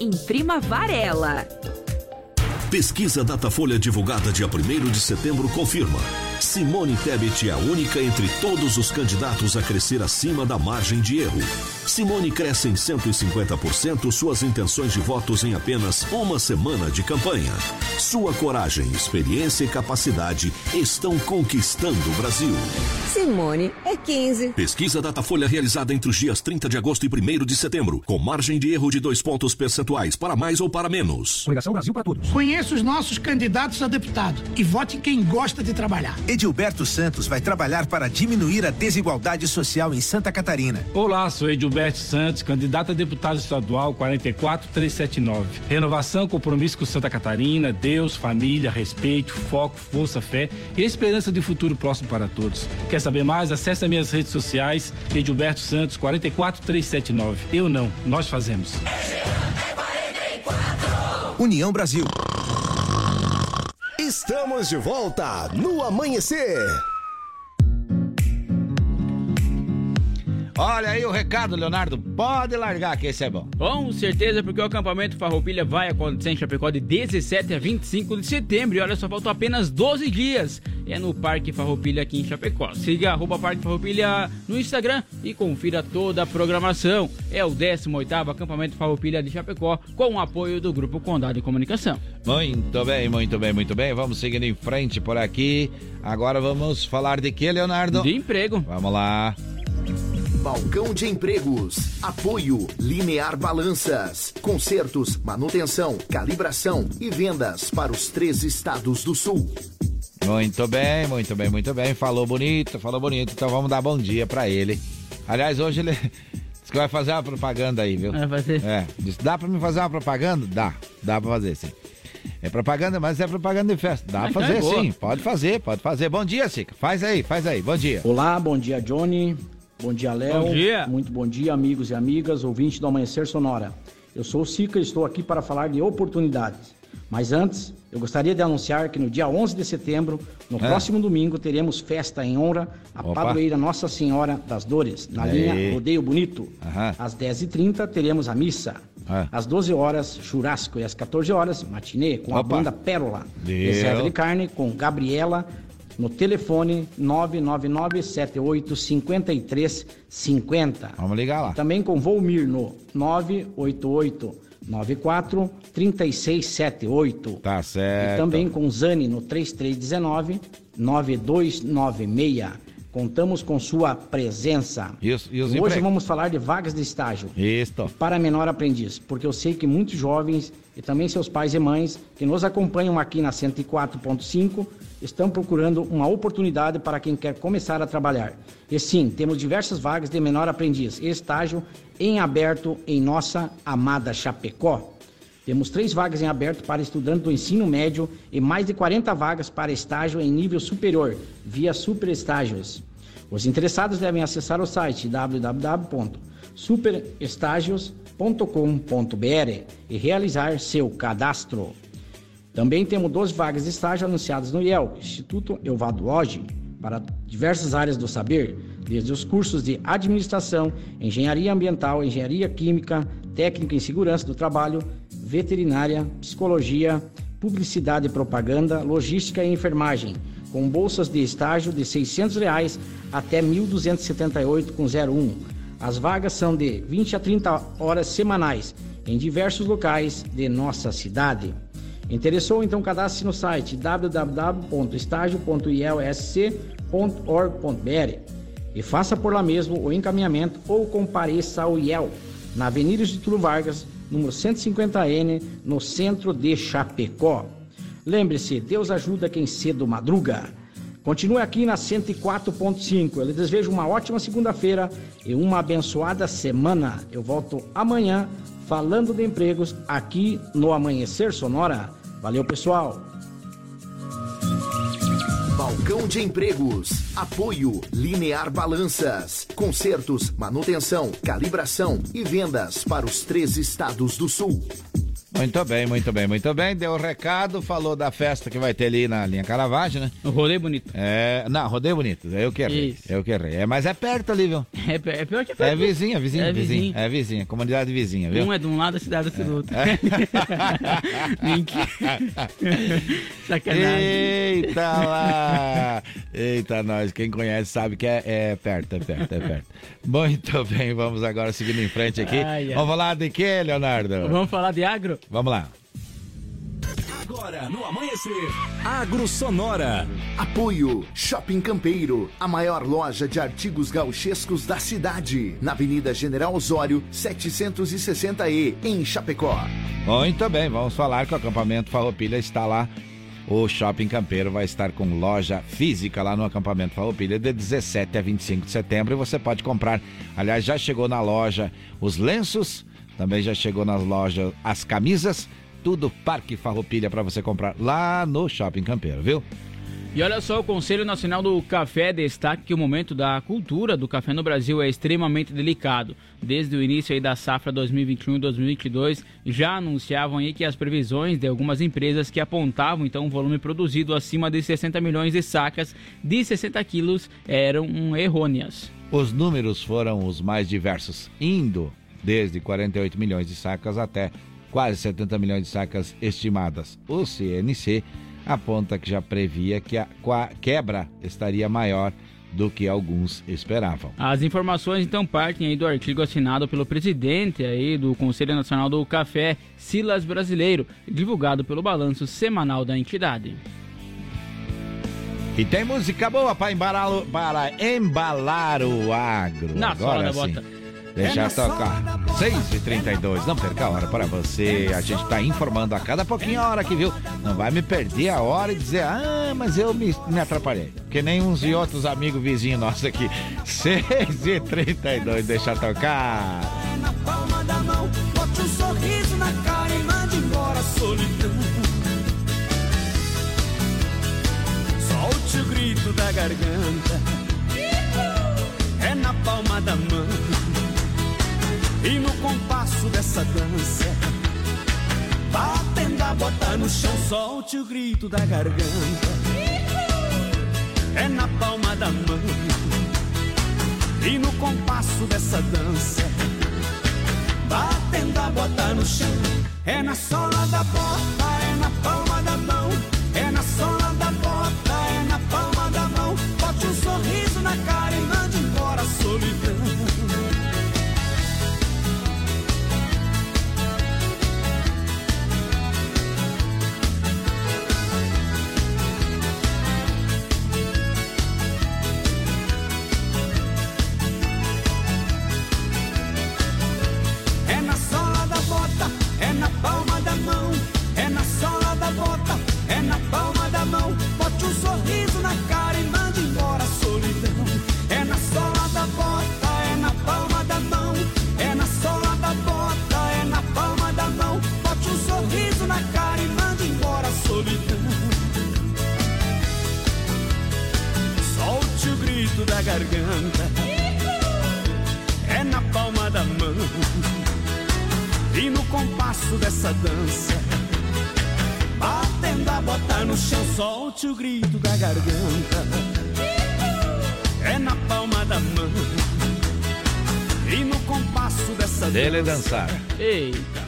Imprima Varela. Pesquisa Datafolha divulgada dia 1 de setembro confirma. Simone Tebet é a única entre todos os candidatos a crescer acima da margem de erro. Simone cresce em 150% suas intenções de votos em apenas uma semana de campanha. Sua coragem, experiência e capacidade estão conquistando o Brasil. Simone é 15. Pesquisa Datafolha realizada entre os dias 30 de agosto e 1 de setembro, com margem de erro de dois pontos percentuais, para mais ou para menos. Coligação Brasil para todos. Conheça os nossos candidatos a deputado e vote em quem gosta de trabalhar. Edilberto Santos vai trabalhar para diminuir a desigualdade social em Santa Catarina. Olá, sou Edilberto Santos, candidato a deputado estadual 44379. Renovação, compromisso com Santa Catarina, Deus, família, respeito, foco, força, fé e esperança de futuro próximo para todos. Quer saber mais? Acesse as minhas redes sociais, Edilberto Santos 44379. Eu não, nós fazemos. União Brasil. Estamos de volta no amanhecer. Olha aí o recado, Leonardo. Pode largar que esse é bom. Com certeza, porque o acampamento Farroupilha vai acontecer em Chapecó de 17 a 25 de setembro. E olha, só faltam apenas 12 dias. É no Parque Farroupilha aqui em Chapecó. Siga arroba Parque Farroupilha no Instagram e confira toda a programação. É o 18º acampamento Farroupilha de Chapecó com o apoio do Grupo Condado de Comunicação. Muito bem, muito bem, muito bem. Vamos seguindo em frente por aqui. Agora vamos falar de que, Leonardo? De emprego. Vamos lá. Balcão de Empregos. Apoio Linear Balanças. Consertos, manutenção, calibração e vendas para os três estados do sul. Muito bem, muito bem, muito bem. Falou bonito, falou bonito. Então vamos dar bom dia pra ele. Aliás, hoje ele disse que vai fazer uma propaganda aí, viu? Vai fazer? É. Disse, dá pra me fazer uma propaganda? Dá, dá pra fazer sim. É propaganda, mas é propaganda de festa. Dá pra Ah, fazer então é boa. sim, pode fazer, pode fazer. Bom dia, Sica. Faz aí, faz aí. Bom dia. Olá, bom dia, Johnny. Bom dia, Léo. Bom dia. Muito bom dia, amigos e amigas, ouvintes do Amanhecer Sonora. Eu sou o Sica e estou aqui para falar de oportunidades. Mas antes, eu gostaria de anunciar que no dia 11 de setembro, no É. próximo domingo, teremos festa em honra à Opa. padroeira Nossa Senhora das Dores, na Aí. linha Rodeio Bonito. Aham. Às 10h30 teremos a missa. É. Às 12 horas, churrasco. E às 14 horas, matinê, com a Opa. banda Pérola. Deu. Reserva de carne com Gabriela no telefone 999785350. Vamos ligar lá. Também com Volmir no 98894 3678. Tá certo. E também com Zani no 3319 9296. Contamos com sua presença. E os, e Hoje vamos falar de vagas de estágio Isto. para menor aprendiz, porque eu sei que muitos jovens e também seus pais e mães que nos acompanham aqui na 104.5 estão procurando uma oportunidade para quem quer começar a trabalhar. E sim, temos diversas vagas de menor aprendiz e estágio em aberto em nossa amada Chapecó. Temos três vagas em aberto para estudante do ensino médio e mais de 40 vagas para estágio em nível superior, via Super Estágios. Os interessados devem acessar o site www.superestágios.com.br e realizar seu cadastro. Também temos 12 vagas de estágio anunciadas no IEL, Instituto Elvado Lodge, para diversas áreas do saber, desde os cursos de administração, engenharia ambiental, engenharia química, técnica em segurança do trabalho, veterinária, psicologia, publicidade e propaganda, logística e enfermagem, com bolsas de estágio de 600 reais até R$ 1.278 com 01. As vagas são de 20 a 30 horas semanais em diversos locais de nossa cidade. Interessou? Então cadastre-se no site www.estágio.ielsc.org.br e faça por lá mesmo o encaminhamento ou compareça ao IEL, na Avenida Getúlio Vargas, número 150N, no centro de Chapecó. Lembre-se, Deus ajuda quem cedo madruga. Continue aqui na 104.5. Eu lhe desejo uma ótima segunda-feira e uma abençoada semana. Eu volto amanhã falando de empregos aqui no Amanhecer Sonora. Valeu, pessoal! Balcão de Empregos. Apoio Linear Balanças. Consertos, manutenção, calibração e vendas para os três estados do sul. Muito bem, muito bem, muito bem. Deu o recado, falou da festa que vai ter ali na linha Caravaggio, né? O rolê bonito. É, não, rodeio bonito. Eu que errei. Isso. Eu que errei. É, mas é perto ali, viu? É, é pior que é perto. É vizinha, vizinha, É vizinha. É vizinha, comunidade vizinha, viu? Um é de um lado, a cidade é do outro. Mentira. Sacanagem. Eita lá! Eita, nós, quem conhece sabe que é, é perto, é perto, é perto. Muito bem, vamos agora seguindo em frente aqui. Ai, ai. Vamos falar de quê, Leonardo? Vamos falar de agro? Vamos lá. Agora, no amanhecer, Agro Sonora. Apoio Shopping Campeiro, a maior loja de artigos gauchescos da cidade, na Avenida General Osório, 760E, em Chapecó. Muito bem, vamos falar que o acampamento Farroupilha está lá. O Shopping Campeiro vai estar com loja física lá no acampamento Farroupilha de 17 a 25 de setembro e você pode comprar. Aliás, já chegou na loja os lenços, também já chegou nas lojas as camisas, tudo Parque Farroupilha para você comprar lá no Shopping Campeiro, viu? E olha só, o Conselho Nacional do Café destaca que o momento da cultura do café no Brasil é extremamente delicado. Desde o início da safra 2021 e 2022, já anunciavam aí que as previsões de algumas empresas que apontavam então um volume produzido acima de 60 milhões de sacas de 60 quilos eram hum, errôneas. Os números foram os mais diversos, indo desde 48 milhões de sacas até quase 70 milhões de sacas estimadas. O CNC aponta que já previa que a quebra estaria maior do que alguns esperavam. As informações então partem aí do artigo assinado pelo presidente aí do Conselho Nacional do Café, Silas Brasileiro, divulgado pelo balanço semanal da entidade. E tem música boa para embalar, o- para embalar o agro. Na Agora da sim. bota. Deixa Na tocar. 6h32, não perca a hora para você. A gente tá informando a cada pouquinho a hora aqui, viu? Não vai me perder a hora e dizer, ah, mas eu me, me atrapalhei. Que nem uns e outros amigos vizinhos nossos aqui. 6h32, deixa tocar. na palma da mão, bote um sorriso na cara e mande embora a solidão. Solte o grito da garganta, é na palma da mão. E no compasso dessa dança, batendo a bota no chão, solte o grito da garganta, é na palma da mão. E no compasso dessa dança, batendo a bota no chão. É na sola da bota, é na palma da mão. Garganta. É na palma da mão. E no compasso dessa dança, batendo a bota no chão, solte o grito da garganta. É na palma da mão. E no compasso dessa Dele dança. dançar. Eita.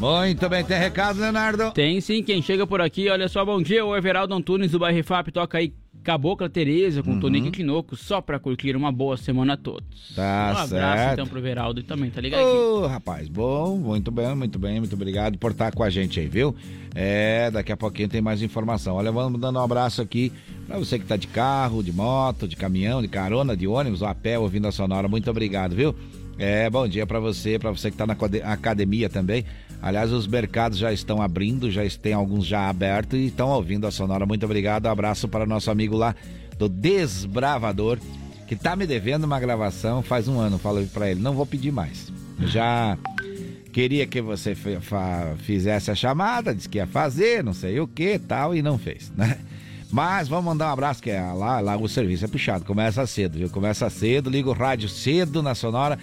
Muito bem, tem recado, Leonardo? Tem sim, quem chega por aqui, olha só, bom dia, o Everaldo Antunes do Bairro FAP toca aí Cabocla Tereza com Uhum. Tonico e Quinoco, só pra curtir uma boa semana a todos. Tá um abraço certo. então pro Everaldo também, tá ligado? Ô, rapaz, bom, muito bem, muito bem, muito obrigado por estar com a gente aí, viu? É, daqui a pouquinho tem mais informação. Olha, vamos dando um abraço aqui pra você que tá de carro, de moto, de caminhão, de carona, de ônibus, a pé, ouvindo a Sonora. Muito obrigado, viu? É, bom dia pra você, pra você que tá na acade- academia também. Aliás, os mercados já estão abrindo, já tem alguns já abertos e estão ouvindo a Sonora. Muito obrigado, abraço para nosso amigo lá do Desbravador, que tá me devendo uma gravação faz um ano. Falo pra ele, não vou pedir mais. Já queria que você fizesse a chamada, disse que ia fazer, não sei o que tal, e não fez, né? Mas vamos mandar um abraço, que é lá, lá o serviço é puxado, começa cedo, viu? Começa cedo, liga o rádio cedo na Sonora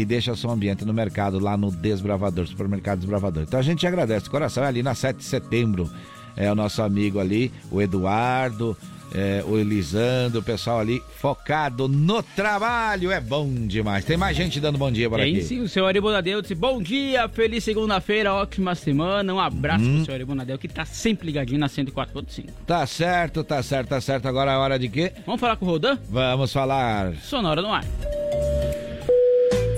e deixa seu ambiente no mercado lá no Desbravador, supermercado Desbravador. Então a gente agradece de coração, é ali na 7 de setembro. É o nosso amigo ali, o Eduardo, é, o Elisandro, o pessoal ali focado no trabalho. É bom demais. Tem mais gente dando bom dia por Tem aqui. sim, o senhor Aribonadeu disse bom dia, feliz segunda-feira, ótima semana. Um abraço Hum. pro senhor Aribonadeu que tá sempre ligadinho na 104.5. Tá certo, tá certo, tá certo. Agora é hora de quê? Vamos falar com o Rodan? Vamos falar. Sonora no ar.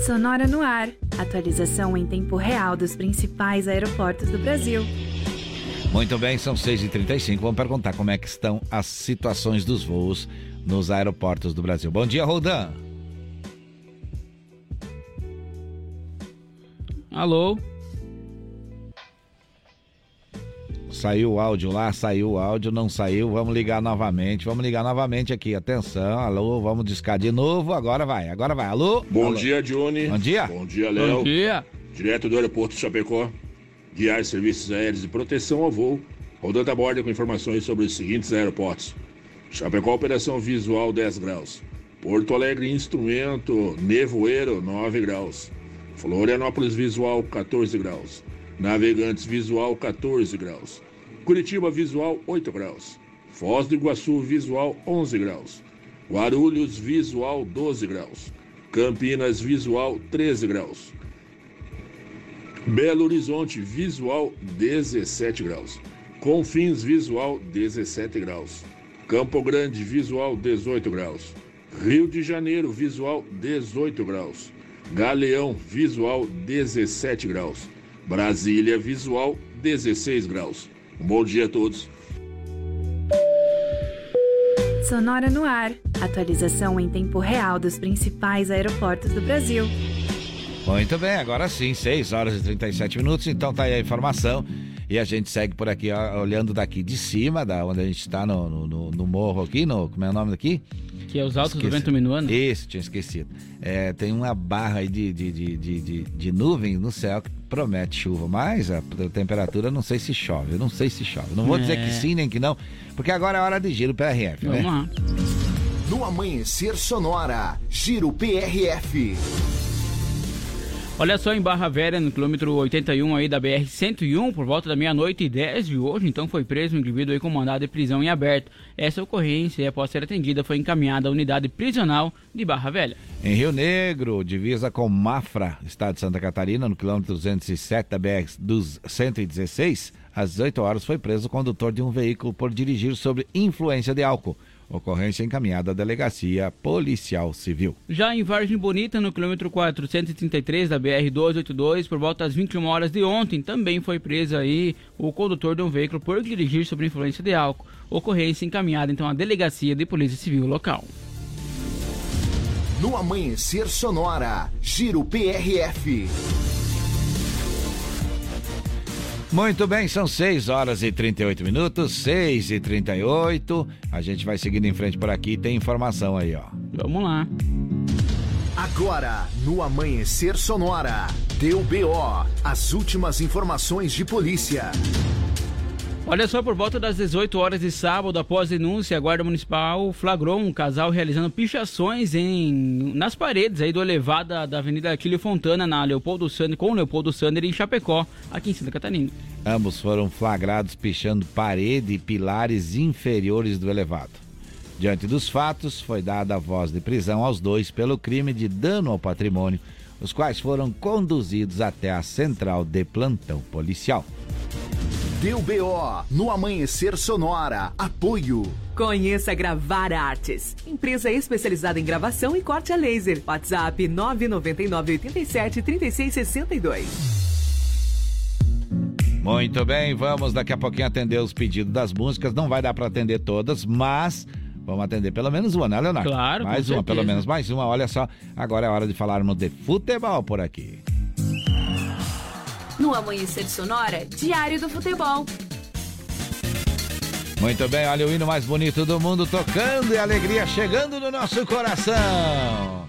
Sonora no ar. Atualização em tempo real dos principais aeroportos do Brasil. Muito bem, são 6h35. Vamos perguntar como é que estão as situações dos voos nos aeroportos do Brasil. Bom dia, Rodan. Alô? Saiu o áudio lá, saiu o áudio, não saiu. Vamos ligar novamente. Vamos ligar novamente aqui. Atenção, alô, vamos discar de novo. Agora vai, agora vai. Alô? Bom Alô? dia, Johnny. Bom dia. Bom dia, Léo. Bom dia. Direto do aeroporto de Chapecó. Guiar serviços aéreos de proteção ao voo. Rodando a borda com informações sobre os seguintes aeroportos. Chapecó, operação visual 10 graus. Porto Alegre, instrumento nevoeiro 9 graus. Florianópolis, visual 14 graus. Navegantes, visual 14 graus. Curitiba, visual 8 graus. Foz do Iguaçu, visual 11 graus. Guarulhos, visual 12 graus. Campinas, visual 13 graus. Belo Horizonte, visual 17 graus. Confins, visual 17 graus. Campo Grande, visual 18 graus. Rio de Janeiro, visual 18 graus. Galeão, visual 17 graus. Brasília, visual 16 graus. Um bom dia a todos. Sonora no ar. Atualização em tempo real dos principais aeroportos do Brasil. Muito bem, agora sim, 6 horas e 37 minutos. Então tá aí a informação. E a gente segue por aqui, ó, olhando daqui de cima, da onde a gente está no, no, no- no morro aqui, no, como é o nome daqui? Que é os altos do Esqueci. vento minuano. Isso, tinha esquecido. É, tem uma barra aí de, de, de, de, de, de nuvens no céu que promete chuva, mas a temperatura não sei se chove, eu não sei se chove. Não vou dizer É. que sim nem que não, porque agora é hora de giro PRF, né? Vamos lá. No Amanhecer Sonora, Giro PRF. Olha só, em Barra Velha, no quilômetro 81 aí da BR-101, por volta da meia-noite e 10 de hoje, então foi preso um indivíduo aí com mandado de prisão em aberto. Essa ocorrência, após ser atendida, foi encaminhada à unidade prisional de Barra Velha. Em Rio Negro, divisa com Mafra, estado de Santa Catarina, no quilômetro 207 da BR dos 116, às 18 horas foi preso o condutor de um veículo por dirigir sobre influência de álcool. Ocorrência encaminhada à delegacia policial civil. Já em Vargem Bonita, no quilômetro 433 da BR-282, por volta das 21 horas de ontem, também foi preso aí o condutor de um veículo por dirigir sobre influência de álcool. Ocorrência encaminhada então à delegacia de polícia civil local. No Amanhecer Sonora, Giro PRF. Muito bem, são 6 horas e 38 minutos, 6 e 38. A gente vai seguindo em frente por aqui, tem informação aí, ó. Vamos lá. Agora, no Amanhecer Sonora, deu BO, as últimas informações de polícia. Olha só, por volta das 18 horas de sábado, após denúncia, a Guarda Municipal flagrou um casal realizando pichações em, nas paredes aí do elevado da, da Avenida Aquílio Fontana, na Leopoldo Sander, com Leopoldo Sander em Chapecó, aqui em Santa Catarina. Ambos foram flagrados pichando parede e pilares inferiores do elevado. Diante dos fatos, foi dada a voz de prisão aos dois pelo crime de dano ao patrimônio, os quais foram conduzidos até a central de plantão policial. Deu BO, no Amanhecer Sonora, apoio. Conheça Gravar Artes, empresa especializada em gravação e corte a laser. WhatsApp 999 87 36 62. Muito bem, vamos daqui a pouquinho atender os pedidos das músicas. Não vai dar para atender todas, mas vamos atender pelo menos uma, né, Leonardo? Claro, com Mais uma, pelo certeza. menos mais uma. Olha só, agora é hora de falarmos de futebol por aqui. No Amanhecer Sonora, Diário do Futebol. Muito bem, olha o hino mais bonito do mundo tocando e a alegria chegando no nosso coração.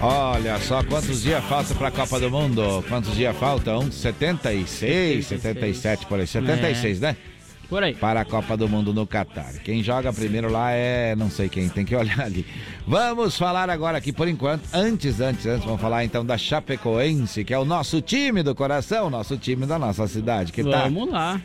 Olha só quantos dias falta para a Copa do Mundo. Quantos dias faltam? 76, 77 por aí. 76, né? Por aí. Para a Copa do Mundo no Catar. Quem joga primeiro lá é não sei quem, tem que olhar ali. Vamos falar agora aqui por enquanto, antes, antes, antes, vamos falar então da Chapecoense, que é o nosso time do coração, nosso time da nossa cidade. Que tá? Vamos lá.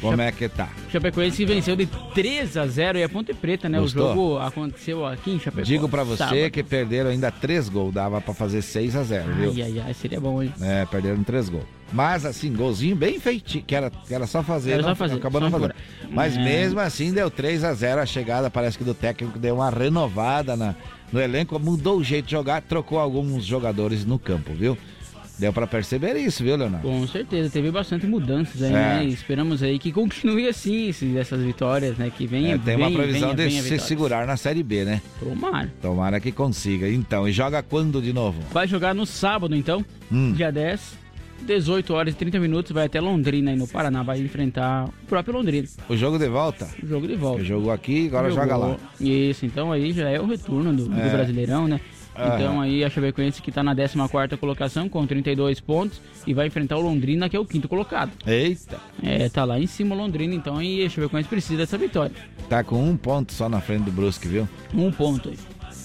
Como é que tá? Chapecoense venceu de 3 a 0 e a Ponte Preta, né? Gostou? O jogo aconteceu aqui em Chapecó. Digo pra você sábado. que perderam ainda três gols, dava pra fazer 6 a 0 viu? Ai, ai, ai, seria bom, hein? É, perderam três gols. Mas assim, golzinho bem feitinho, que era, que era só fazer, Era só não, fazer, acabou só não fazendo. Mas É. mesmo assim deu 3 a 0 a chegada, parece que do técnico deu uma renovada na, no elenco, mudou o jeito de jogar, trocou alguns jogadores no campo, viu? Deu pra perceber isso, viu, Leonardo? Com certeza, teve bastante mudanças aí, É. né? Esperamos aí que continue assim, esses- essas vitórias, né? Que venha, É, tem uma venha, previsão venha, de venha se vitórias. segurar na Série B, né? Tomara. Tomara que consiga. Então, e joga quando de novo? Vai jogar no sábado, então, Hum. dia 10, 18 horas e 30 minutos, vai até Londrina aí no Paraná, vai enfrentar o próprio Londrina. O jogo de volta? O jogo de volta. Jogou aqui, agora Jogou. joga lá. Isso, então aí já é o retorno do, do É. Brasileirão, né? Aham. Então aí a Chapecoense que tá na 14ª colocação com 32 pontos e vai enfrentar o Londrina que é o quinto colocado. Eita, É, tá lá em cima o Londrina, então aí a Chapecoense precisa dessa vitória. tá com um ponto só na frente do Brusque, viu? Um ponto aí.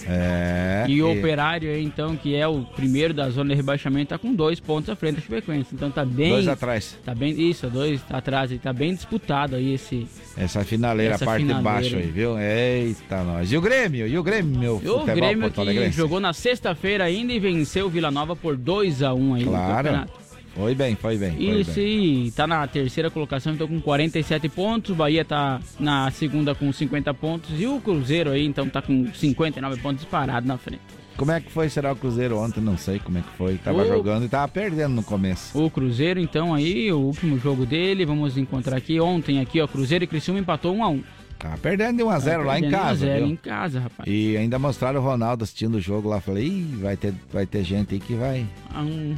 É. e o Operário aí, então, que é o primeiro da zona de rebaixamento, tá com dois pontos à frente da Chapecoense. Então tá bem... Dois atrás. Tá bem, isso, dois atrás e tá bem disputado aí esse... Essa finaleira, Essa a parte finaleira de baixo aí, aí. viu? Eita, nós. E o Grêmio? E o Grêmio, meu E o Grêmio que jogou na sexta-feira ainda e venceu o Vila Nova por 2 a 1 aí no Claro. campeonato. Foi bem, foi bem. Foi Isso bem. e tá na terceira colocação, então com 47 pontos. O Bahia tá na segunda com 50 pontos. E o Cruzeiro aí, então, tá com 59 pontos disparado na frente. Como é que foi? Será o Cruzeiro ontem? Não sei como é que foi. Tava O- jogando e tava perdendo no começo. O Cruzeiro, então, aí, o último jogo dele, vamos encontrar aqui ontem, aqui, ó, Cruzeiro e Criciúma empatou 1 a 1 Tava perdendo de 1 a 0 lá em casa, 1 a 0 viu? em casa, rapaz. E ainda mostraram o Ronaldo assistindo o jogo lá. Falei, Ih, vai ter, vai ter gente aí que vai. Ah, um-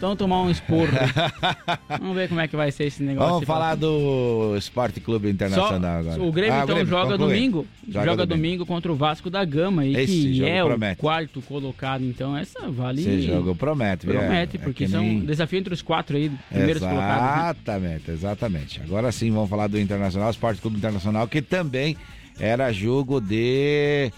Então tomar um esporro. Vamos ver como é que vai ser esse negócio. Vamos falar do Esporte Clube Internacional Só- agora. O Grêmio Ah, então joga conclui. domingo. Joga, domingo contra o Vasco da Gama, Esse que é promete. o quarto colocado. Então essa vale. Esse jogo promete? Promete, É porque que são nem- desafio entre os quatro aí, primeiros colocados. né? Exatamente, exatamente. Agora sim, vamos falar do Internacional, Esporte Clube Internacional, que também era jogo de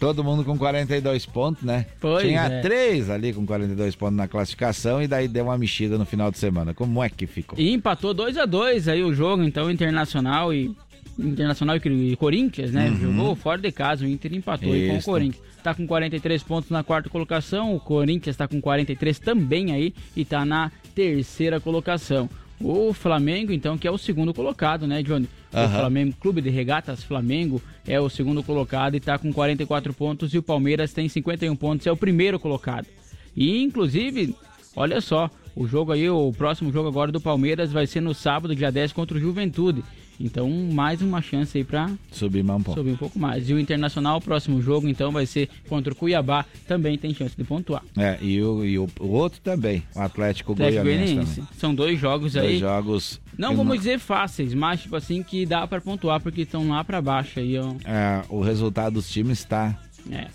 todo mundo com 42 pontos, né? Pois Tinha é. três ali com 42 pontos na classificação e daí deu uma mexida no final de semana. Como é que ficou? E empatou 2 a 2 aí o jogo, então, Internacional e. Internacional e Corinthians, né? Uhum. Jogou fora de casa, o Inter empatou aí com o Isso. Corinthians. Tá com 43 pontos na quarta colocação, o Corinthians tá com 43 também aí e tá na terceira colocação. O Flamengo, então, que é o segundo colocado, né, Johnny? O Aham. Flamengo, Clube de Regatas Flamengo, é o segundo colocado e tá com 44 pontos. E o Palmeiras tem 51 pontos, é o primeiro colocado. E, inclusive, olha só, o jogo aí, o próximo jogo agora do Palmeiras vai ser no sábado, dia 10, contra o Juventude. Então, mais uma chance aí pra Subir mais um pouco. subir um pouco mais. E o Internacional, o próximo jogo, então, vai ser contra o Cuiabá. Também tem chance de pontuar. É, e o, e o, o outro também, o Atlético, Atlético Goianiense. São dois jogos Dois aí. jogos. Não vamos dizer fáceis, mas tipo assim que dá pra pontuar porque estão lá pra baixo aí, ó. É, o resultado dos times tá. É.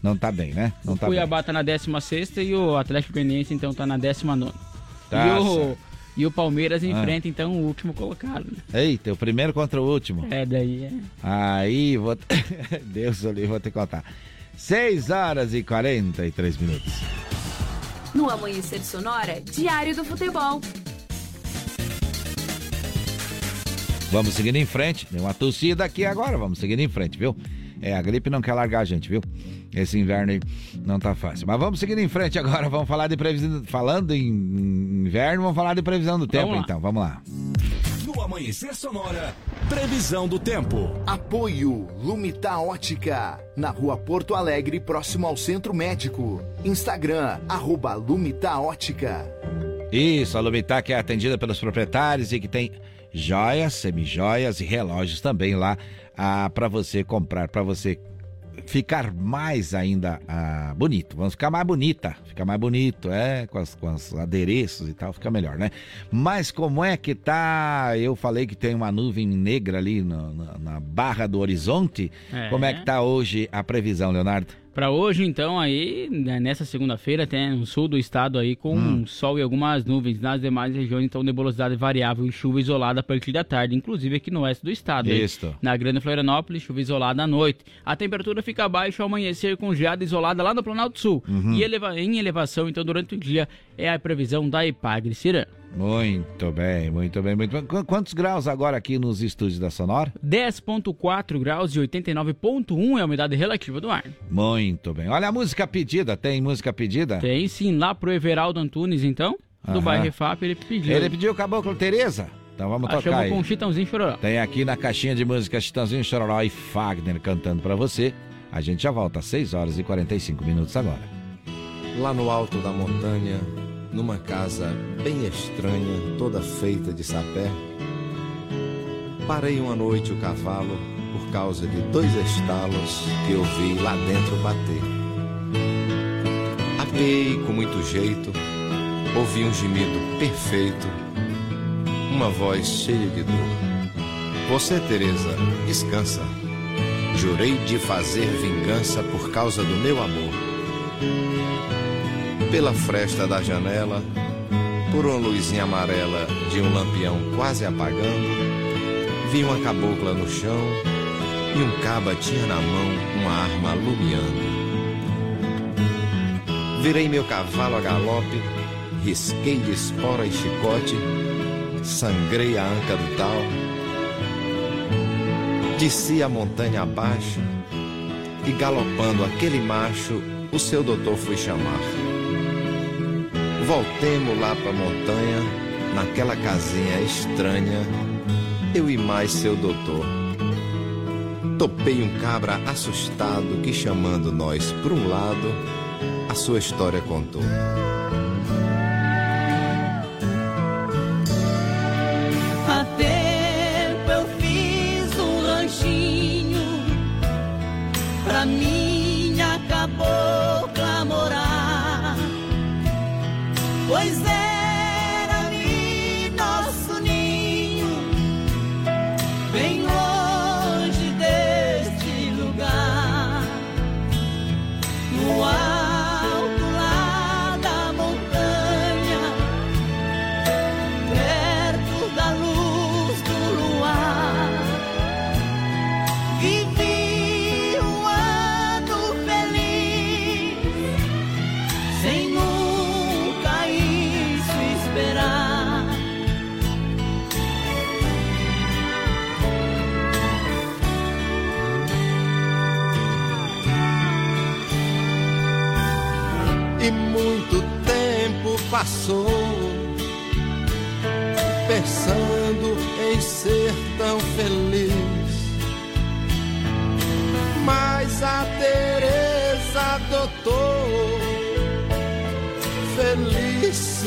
Não tá bem, né? Não o tá bem. Cuiabá tá na 16 e o Atlético Goianiense então tá na 19. Tá e, o. e o Palmeiras Ah. enfrenta então o último colocado. Né? Eita, o primeiro contra o último. É, daí é. Aí, vou. Deus ali, vou ter que contar. 6 horas e 43 minutos. No Amanhecer Sonora, Diário do Futebol. Vamos seguindo em frente. Deu uma tossida aqui agora, vamos seguindo em frente, viu? É, a gripe não quer largar a gente, viu? Esse inverno aí não tá fácil. Mas vamos seguindo em frente agora, vamos falar de previsão. Falando em inverno, vamos falar de previsão do tempo, lá. então. Vamos lá. No Amanhecer Sonora, previsão do tempo. Apoio Lumita Ótica, na rua Porto Alegre, próximo ao Centro Médico. Instagram, arroba Lumita Ótica. Isso, a Lumitac é atendida pelos proprietários e que tem joias, semijoias e relógios também lá ah, para você comprar, para você ficar mais ainda ah, bonito. Vamos ficar mais bonita, ficar mais bonito, é, com, as, com os adereços e tal, fica melhor, né? Mas como é que tá? Eu falei que tem uma nuvem negra ali no- na, na barra do horizonte. É. Como é que tá hoje a previsão, Leonardo? Para hoje, então, aí, né, nessa segunda-feira, tem no sul do estado aí com Hum. sol e algumas nuvens. Nas demais regiões, então, nebulosidade variável e chuva isolada a partir da tarde, inclusive aqui no oeste do estado. aí. Isto. Na Grande Florianópolis, chuva isolada à noite. A temperatura fica abaixo ao amanhecer com geada isolada lá no Planalto Sul. Uhum. E eleva- em elevação, então, durante o dia, é a previsão da Ipagre Cirã. Muito bem, muito bem, muito bem. Qu- Quantos graus agora aqui nos estúdios da Sonora? 10.4 graus e 89.1 é a umidade relativa do ar. Muito bem. Olha a música pedida, tem música pedida? Tem sim, lá pro Everaldo Antunes, então, do Aham. bairro Refap, ele pediu. Ele pediu Caboclo Tereza? Então vamos tocar Achamos aí. com Chitãozinho Chororó. Tem aqui na caixinha de música Chitãozinho Chororó e Fagner cantando pra você. A gente já volta às 6 horas e 45 minutos agora. Lá no alto da montanha, numa casa bem estranha, toda feita de sapé, parei uma noite o cavalo por causa de dois estalos que eu vi lá dentro bater. Apeei com muito jeito, ouvi um gemido perfeito, uma voz cheia de dor. Você, Teresa, descansa. Jurei de fazer vingança por causa do meu amor. Pela fresta da janela, por uma luzinha amarela de um lampião quase apagando, vi uma cabocla no chão e um caba tinha na mão uma arma alumiando. Virei meu cavalo a galope, risquei de espora e chicote, sangrei a anca do tal, desci a montanha abaixo e galopando aquele macho, o seu doutor foi chamar. Voltemos lá pra montanha, naquela casinha estranha, eu e mais seu doutor. Topei um cabra assustado que chamando nós por um lado, a sua história contou.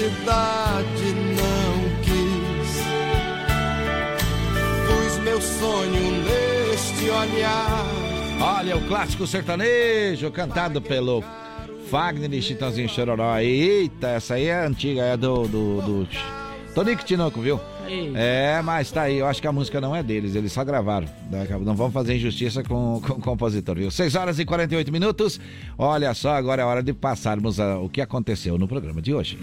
Felicidade não quis. Pus meu sonho neste olhar. Olha o clássico sertanejo cantado pelo Fagner e Chitãozinho Chororó. Eita, essa aí é antiga, é do, do, do Tonico Tinoco, viu? É, mas tá aí, eu acho que a música não é deles, eles só gravaram. Não vamos fazer injustiça com, com o compositor, viu? 6 horas e 48 minutos. Olha só, agora é hora de passarmos a- o que aconteceu no programa de hoje.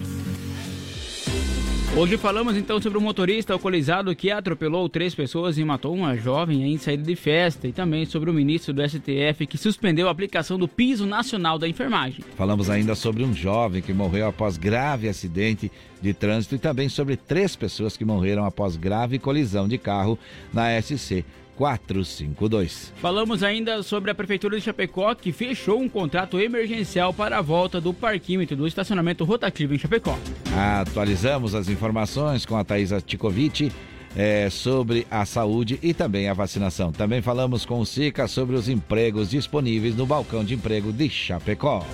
Hoje falamos então sobre o motorista alcoolizado que atropelou três pessoas e matou uma jovem em saída de festa e também sobre o ministro do STF que suspendeu a aplicação do piso nacional da enfermagem. Falamos ainda sobre um jovem que morreu após grave acidente de trânsito e também sobre três pessoas que morreram após grave colisão de carro na SC 452. Falamos ainda sobre a Prefeitura de Chapecó que fechou um contrato emergencial para a volta do parquímetro do estacionamento rotativo em Chapecó. Atualizamos as informações com a Thaisa Ticovic eh, sobre a saúde e também a vacinação. Também falamos com o SICA sobre os empregos disponíveis no balcão de emprego de Chapecó.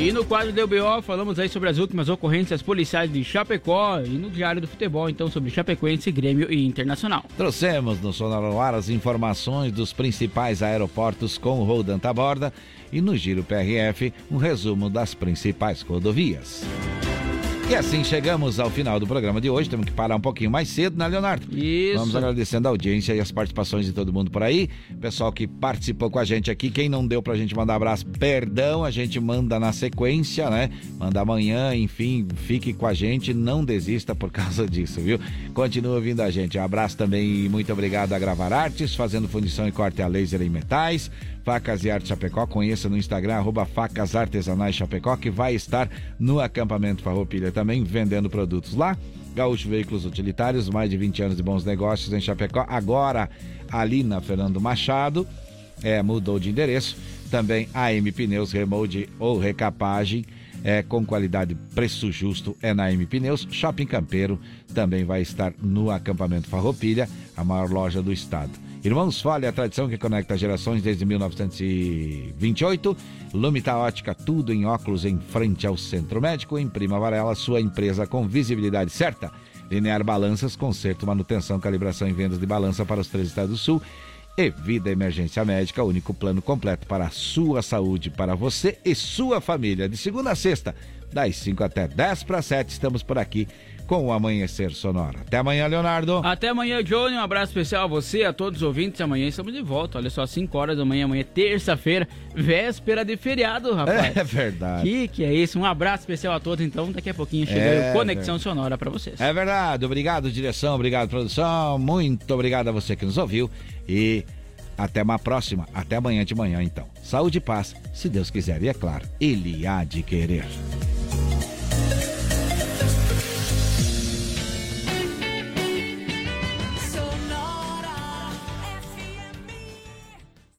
E no quadro do UBO falamos aí sobre as últimas ocorrências policiais de Chapecó e no Diário do Futebol então sobre Chapecoense, Grêmio e Internacional. Trouxemos no Sonar no Ar as informações dos principais aeroportos com o Rodan Taborda e no Giro PRF um resumo das principais rodovias. E assim chegamos ao final do programa de hoje. Temos que parar um pouquinho mais cedo, né, Leonardo? Isso. Vamos agradecendo a audiência e as participações de todo mundo por aí. Pessoal que participou com a gente aqui. Quem não deu pra gente mandar abraço, perdão, a gente manda na sequência, né? Manda amanhã, enfim, fique com a gente, não desista por causa disso, viu? Continua ouvindo a gente. Um abraço também e muito obrigado a Gravar Artes, fazendo fundição e corte a laser em metais. Facas e Arte Chapecó, conheça no Instagram, arroba Facas Artesanais Chapecó, que vai estar no acampamento Farroupilha também, vendendo produtos lá. Gaúcho Veículos Utilitários, mais de 20 anos de bons negócios em Chapecó. Agora, ali na Fernando Machado, é, mudou de endereço. Também AM Pneus, remolde ou recapagem, é, com qualidade, preço justo, é na AM Pneus. Shopping Campeiro também vai estar no acampamento Farroupilha, a maior loja do estado. Irmãos Fale, a tradição que conecta gerações desde 1928. Lumita Ótica, tudo em óculos em frente ao Centro Médico. Em Prima Varela, sua empresa com visibilidade certa. Linear Balanças, conserto, manutenção, calibração e vendas de balança para os três estados do Sul. E Vida Emergência Médica, único plano completo para a sua saúde, para você e sua família. De segunda a sexta, das 5 até 10 para 7, estamos por aqui com o Amanhecer Sonora. Até amanhã, Leonardo. Até amanhã, Johnny. Um abraço especial a você, a todos os ouvintes. Amanhã estamos de volta. Olha só, 5 horas da manhã, amanhã, terça-feira, véspera de feriado, rapaz. É verdade. Que que é isso? Um abraço especial a todos. Então, daqui a pouquinho chega É o Conexão verdade. Sonora para vocês. É verdade. Obrigado, direção. Obrigado, produção. Muito obrigado a você que nos ouviu. E até uma próxima. Até amanhã de manhã, então. Saúde e paz, se Deus quiser. E é claro, Ele há de querer.